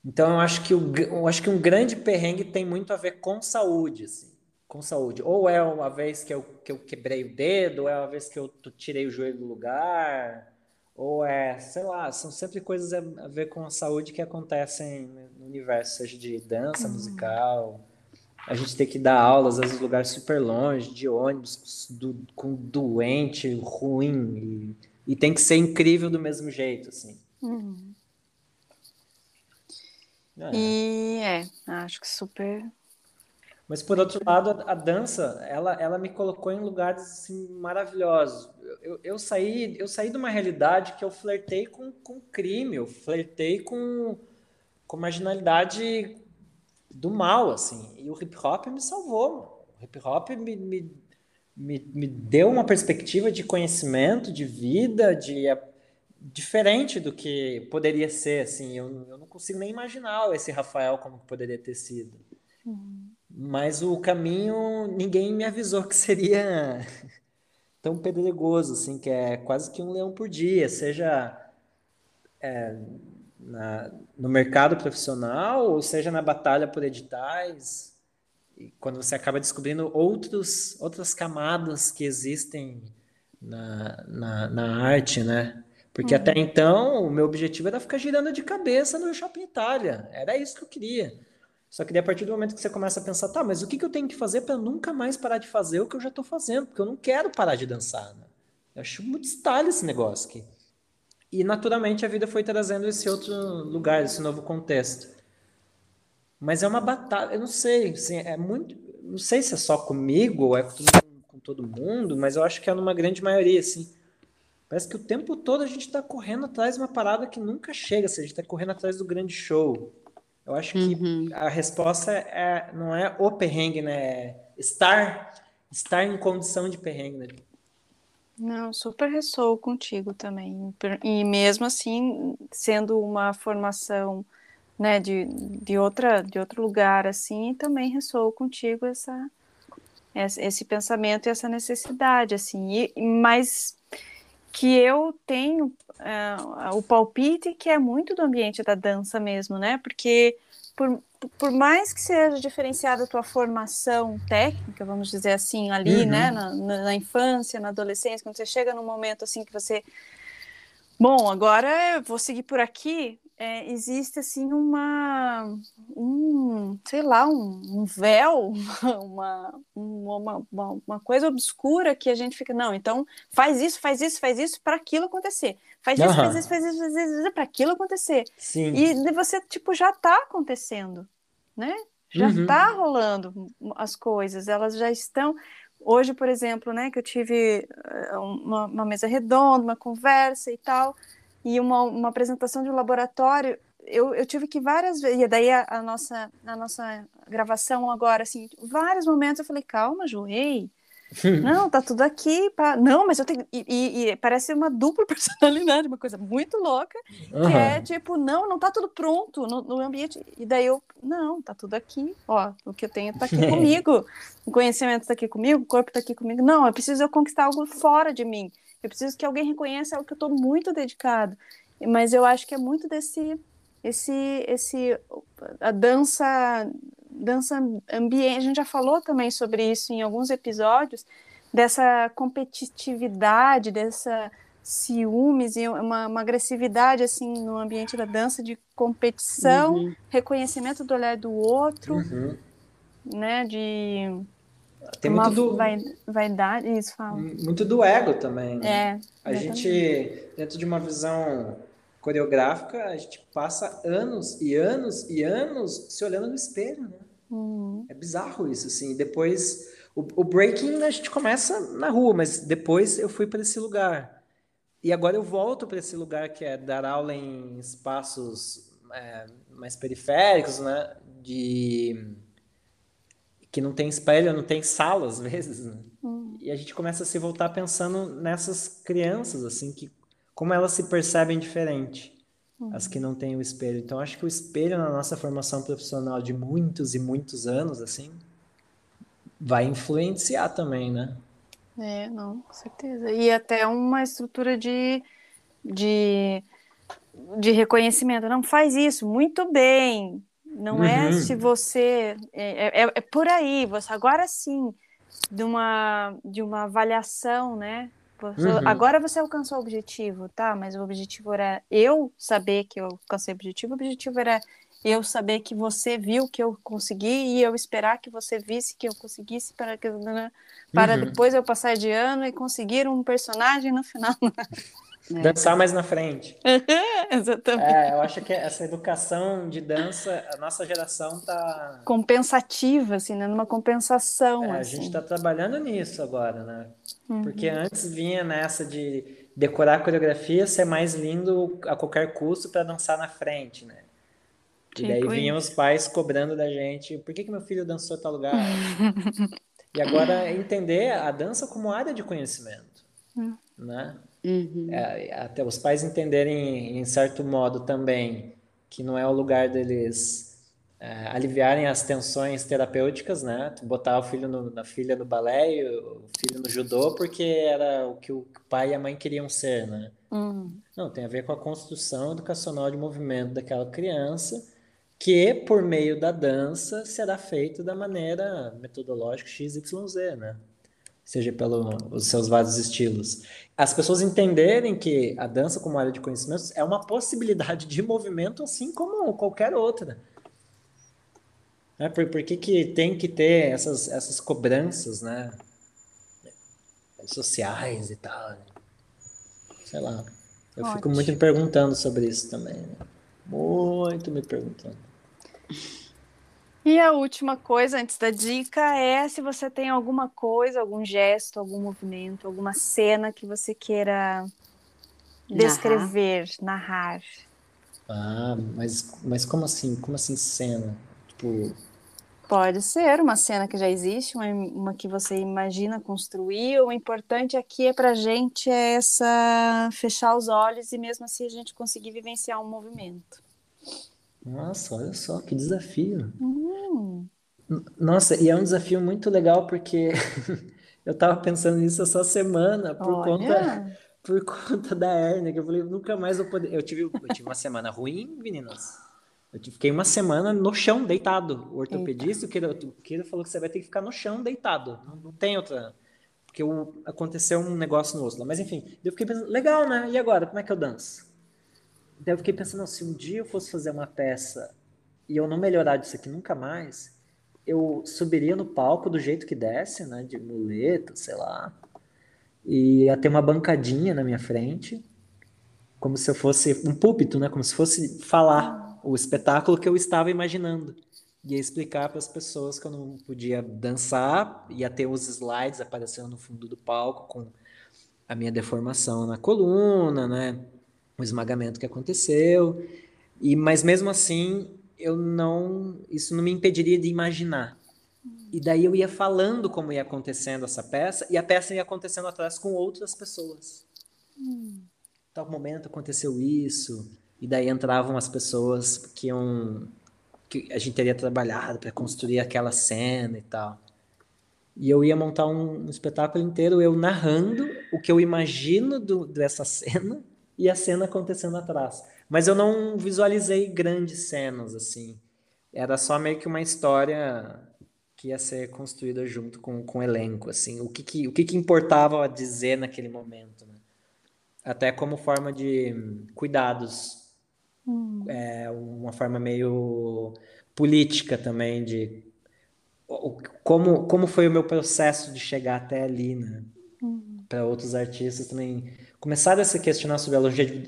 Então eu acho que o, eu acho que um grande perrengue tem muito a ver com saúde, assim, com saúde. Ou é uma vez que eu, que eu quebrei o dedo, ou é uma vez que eu tirei o joelho do lugar, ou é, sei lá, são sempre coisas a ver com a saúde que acontecem no universo, seja de dança uhum. musical. A gente tem que dar aulas, às vezes, lugares super longe, de ônibus, do, com doente, ruim. E e tem que ser incrível do mesmo jeito, assim. Uhum. É. E é, acho que super. Mas por outro lado, a, a, dança, ela, ela me colocou em lugares assim, maravilhosos. Eu, eu, saí, eu saí de uma realidade que eu flertei com, com crime, eu flertei com, com marginalidade do mal, assim. E o hip hop me salvou. O hip hop me, me me, me deu uma perspectiva de conhecimento, de vida, de é, diferente do que poderia ser, assim, eu, eu não consigo nem imaginar esse Rafael como poderia ter sido. Uhum. Mas o caminho, ninguém me avisou que seria tão pedregoso, assim, que é quase que um leão por dia, seja é, na, no mercado profissional, ou seja na batalha por editais, quando você acaba descobrindo outros, outras camadas que existem na, na, na arte, né? Porque uhum. até então o meu objetivo era ficar girando de cabeça no Shopping Itália. Era isso que eu queria. Só que daí, a partir do momento que você começa a pensar, tá, mas o que, que eu tenho que fazer para nunca mais parar de fazer o que eu já estou fazendo? Porque eu não quero parar de dançar. Né? Eu acho muito style esse negócio aqui. E naturalmente a vida foi trazendo esse outro lugar, esse novo contexto. Mas é uma batalha, eu não sei, assim, é muito, não sei se é só comigo ou é com, com todo mundo, mas eu acho que é numa grande maioria, assim. Parece que o tempo todo a gente está correndo atrás de uma parada que nunca chega, assim, a gente está correndo atrás do grande show. Eu acho que uhum. a resposta é, não é o perrengue, né? É estar, estar em condição de perrengue, né? Não, super ressoo contigo também. E mesmo assim, sendo uma formação né, de, de, outra, de outro lugar, assim, e também ressoou contigo essa, esse pensamento e essa necessidade, assim, e, mas que eu tenho uh, o palpite que é muito do ambiente da dança mesmo, né, porque por, por mais que seja diferenciada a tua formação técnica, vamos dizer assim, ali, né, uhum. né, na, na, infância, na adolescência, quando você chega num momento assim que você, bom, agora eu vou seguir por aqui, é, existe assim uma um sei lá um, um véu uma, uma, uma, uma, coisa obscura que a gente fica não então faz isso faz isso faz isso para aquilo acontecer. Faz isso, faz isso faz isso faz isso, isso para aquilo acontecer. Sim. e você tipo já está acontecendo né? Já está uhum. rolando as coisas elas já estão hoje por exemplo né que eu tive eh, uma, uma mesa redonda uma conversa e tal e uma, uma apresentação de um laboratório, eu, eu tive que várias vezes, e daí a, a, nossa, a nossa gravação agora, assim, vários momentos eu falei, calma, Ju, ei, não, tá tudo aqui, pá. não, mas eu tenho, e, e, e, parece uma dupla personalidade, uma coisa muito louca, uhum. que é tipo, não, não tá tudo pronto no, no, ambiente, e daí eu, não, tá tudo aqui, ó, o que eu tenho tá aqui comigo, o conhecimento tá aqui comigo, o corpo tá aqui comigo, não, eu preciso eu conquistar algo fora de mim, eu preciso que alguém reconheça o que eu estou muito dedicado. mas eu acho que é muito desse esse esse a dança dança ambiente. A gente já falou também sobre isso em alguns episódios dessa competitividade, dessa ciúmes e uma, uma, agressividade assim no ambiente da dança de competição, uhum. reconhecimento do olhar do outro, uhum. né, de tem muito do vai, vaidade, isso fala. Muito do ego também. Né? É. A gente dentro de uma visão coreográfica, a gente passa anos e anos e anos se olhando no espelho, né? Uhum. É bizarro isso, assim. Depois, o, o breaking a gente começa na rua, mas depois eu fui para esse lugar. E agora eu volto para esse lugar que é dar aula em espaços é, mais periféricos, né? De que não tem espelho, não tem sala às vezes. Né? Hum. E a gente começa a se voltar pensando nessas crianças, assim, que como elas se percebem diferente, hum. as que não têm o espelho. Então acho que o espelho na nossa formação profissional de muitos e muitos anos, assim, vai influenciar também, né? É, não, com certeza. E até uma estrutura de, de, de reconhecimento. Não faz isso, muito bem. Não é uhum. é se você. É, é, é, por aí, você agora sim, de uma, de uma avaliação, né? Você, uhum. Agora você alcançou o objetivo, tá? Mas o objetivo era eu saber que eu alcancei o objetivo, o objetivo era eu saber que você viu que eu consegui e eu esperar que você visse que eu conseguisse para que para uhum. depois eu passar de ano e conseguir um personagem no final. É. Dançar mais na frente. Exatamente. É, eu acho que essa educação de dança, a nossa geração tá compensativa, assim, né? Numa compensação. É, assim. A gente está trabalhando nisso agora, né? Uhum. Porque antes vinha nessa de decorar a coreografia, ser mais lindo a qualquer custo para dançar na frente, né? E daí vinham os pais cobrando da gente, por que, que meu filho dançou tal lugar? e agora entender a dança como área de conhecimento, uhum. né? Uhum. É, até os pais entenderem, em certo modo também, que não é o lugar deles é, aliviarem as tensões terapêuticas, né? Botar o filho no, na filha no balé e o filho no judô porque era o que o pai e a mãe queriam ser, né? Uhum. Não, tem a ver com a construção educacional de movimento daquela criança que por meio da dança será feito da maneira metodológica XYZ, né? Seja pelos seus vários estilos. As pessoas entenderem que a dança como área de conhecimentos é uma possibilidade de movimento assim como qualquer outra. É, por, por que, que tem que ter essas, essas cobranças, né? Sociais e tal. Sei lá. Eu Ótimo. fico muito me perguntando sobre isso também. Né? Muito me perguntando. E a última coisa, antes da dica, é se você tem alguma coisa, algum gesto, algum movimento, alguma cena que você queira descrever, narrar. narrar. Ah, mas, mas como assim? Como assim cena? Tipo... Pode ser uma cena que já existe, uma, uma que você imagina construir. O importante aqui é pra gente é essa fechar os olhos e mesmo assim a gente conseguir vivenciar um movimento. Nossa, olha só, que desafio. Hum. Nossa, e é um desafio muito legal porque eu tava pensando nisso essa semana por Olha. conta por conta da hérnia, que eu falei, nunca mais vou poder. Eu tive, eu tive uma semana ruim, meninas. Eu fiquei uma semana no chão, deitado. O ortopedista, o que falou que você vai ter que ficar no chão, deitado. Não, não tem outra. Porque o, aconteceu um negócio no osso. Mas enfim, eu fiquei pensando, legal, né? E agora? Como é que eu danço? Daí eu fiquei pensando, se um dia eu fosse fazer uma peça e eu não melhorar disso aqui nunca mais, eu subiria no palco do jeito que desce, né, de muleta, sei lá, e ia ter uma bancadinha na minha frente, como se eu fosse um púlpito, né, como se fosse falar o espetáculo que eu estava imaginando. Ia explicar para as pessoas que eu não podia dançar, ia ter os slides aparecendo no fundo do palco com a minha deformação na coluna, né? o esmagamento que aconteceu. E mas mesmo assim, eu não, isso não me impediria de imaginar. E daí eu ia falando como ia acontecendo essa peça e a peça ia acontecendo atrás com outras pessoas. Hum. Tal momento aconteceu isso e daí entravam as pessoas que iam que a gente teria trabalhado para construir aquela cena e tal. E eu ia montar um, um, espetáculo inteiro eu narrando o que eu imagino do, dessa cena e a cena acontecendo atrás. Mas eu não visualizei grandes cenas, assim. Era só meio que uma história que ia ser construída junto com, com o elenco, assim. O que, que, o que, que importava dizer naquele momento, né? Até como forma de cuidados. Hum. É uma forma meio política também de como, como foi o meu processo de chegar até ali, né? Uhum. Para outros artistas também começaram a se questionar sobre a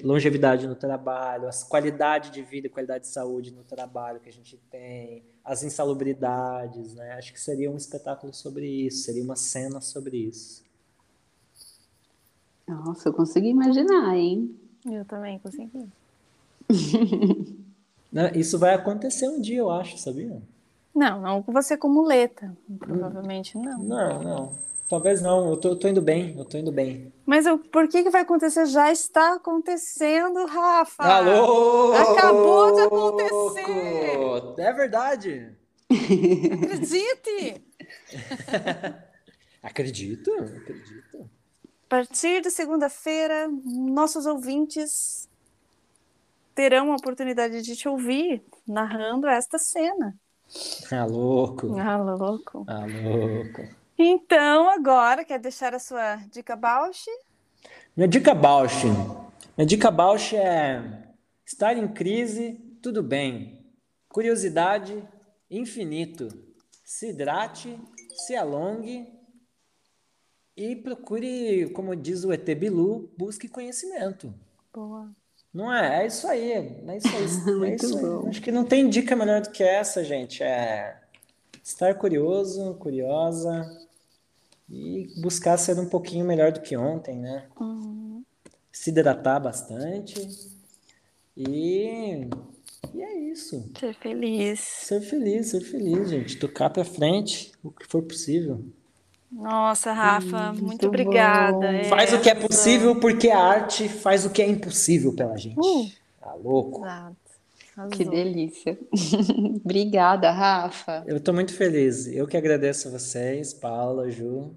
longevidade no trabalho, a qualidade de vida, qualidade de saúde no trabalho que a gente tem, as insalubridades, né? Acho que seria um espetáculo sobre isso, seria uma cena sobre isso. Nossa, eu consegui imaginar, hein? Eu também consegui. isso vai acontecer um dia, eu acho, sabia? Não, não com você como muleta. Provavelmente não. Não, não. Talvez não. Eu tô, eu tô indo bem, eu tô indo bem. Mas eu, por que que vai acontecer? Já está acontecendo, Rafa. Alô! Acabou de acontecer. É verdade. Acredite. acredito, acredito. A partir de segunda-feira, nossos ouvintes terão a oportunidade de te ouvir narrando esta cena. Ah, louco. Ah, louco. Ah, louco. Então, agora, quer deixar a sua dica Bausch? Minha dica Bausch. Minha dica Bausch é estar em crise, tudo bem. Curiosidade, infinito. Se hidrate, se alongue e procure, como diz o ET Bilu, busque conhecimento. Boa. Não é? É isso aí. É isso aí. É isso aí. Acho que não tem dica melhor do que essa, gente. É estar curioso, curiosa e buscar ser um pouquinho melhor do que ontem, né? Uhum. Se hidratar bastante e e é isso. Ser feliz. Ser feliz, ser feliz, gente. Tocar pra frente o que for possível. Nossa, Rafa, hum, muito, muito obrigada. É, faz o que é possível, porque a arte faz o que é impossível pela gente. Uh, tá louco? Exato. Que delícia. obrigada, Rafa. Eu estou muito feliz. Eu que agradeço a vocês, Paula, Ju.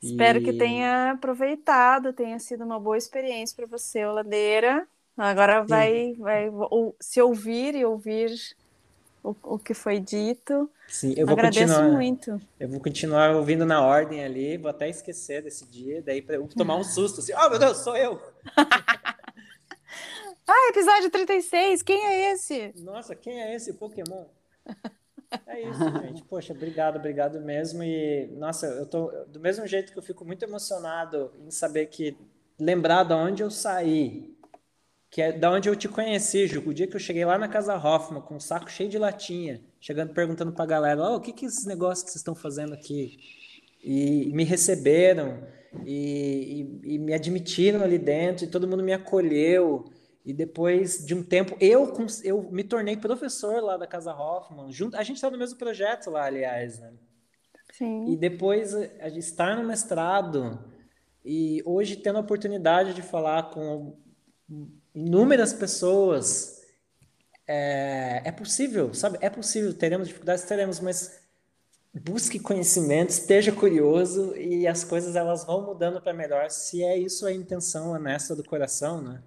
Espero e... que tenha aproveitado, tenha sido uma boa experiência para você, Oladeira. Agora vai, vai se ouvir e ouvir o, o que foi dito. Sim, eu vou Agradeço continuar. muito. Eu vou continuar ouvindo na ordem ali, vou até esquecer desse dia, daí para eu tomar um susto assim, oh meu Deus, sou eu. ah, episódio 36, quem é esse? Nossa, quem é esse Pokémon? É isso, gente. Poxa, obrigado, obrigado mesmo. E, nossa, eu tô do mesmo jeito que eu fico muito emocionado em saber que lembrar de onde eu saí que é da onde eu te conheci, Ju. O dia que eu cheguei lá na Casa Hoffman com um saco cheio de latinha, chegando perguntando pra galera, oh, o que que é esses negócios que vocês estão fazendo aqui? E, me receberam e, e, e, me admitiram ali dentro e todo mundo me acolheu. E depois de um tempo, eu, eu me tornei professor lá da Casa Hoffman. Junto, a gente está no mesmo projeto lá, aliás, né? Sim. E depois a gente estar no mestrado e hoje tendo a oportunidade de falar com inúmeras pessoas. É, é possível, sabe? É possível, teremos dificuldades, teremos, mas busque conhecimento, esteja curioso e as coisas elas vão mudando para melhor se é isso a intenção honesta do coração, né?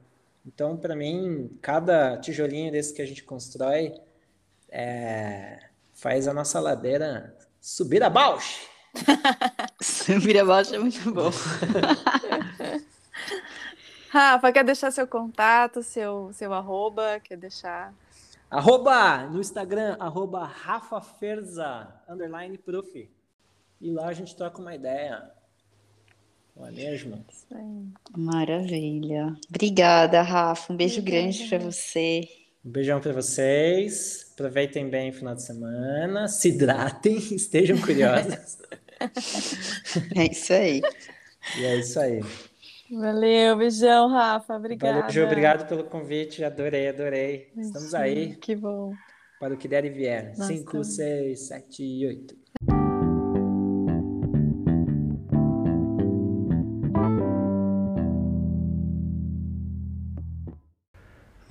Então, para mim, cada tijolinho desse que a gente constrói é, faz a nossa ladeira subir a balde. subir a balde é muito bom. Rafa, quer deixar seu contato, seu, seu arroba? Quer deixar. Arroba no Instagram, arroba Rafa Ferza, underline prof. E lá a gente troca uma ideia. Não é mesmo? Isso aí. Maravilha. Obrigada, Rafa. Um beijo Obrigada. grande para você. Um beijão para vocês. Aproveitem bem o final de semana. Se hidratem, estejam curiosos. é isso aí. E é isso aí. Valeu, beijão, Rafa. Obrigada. Valeu, Ju, obrigado pelo convite. Adorei, adorei. Estamos Sim, aí. Que bom. Para o que der e vier. 5, 6, 7 e 8.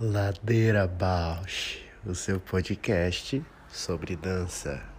Ladeira Bausch, o seu podcast sobre dança.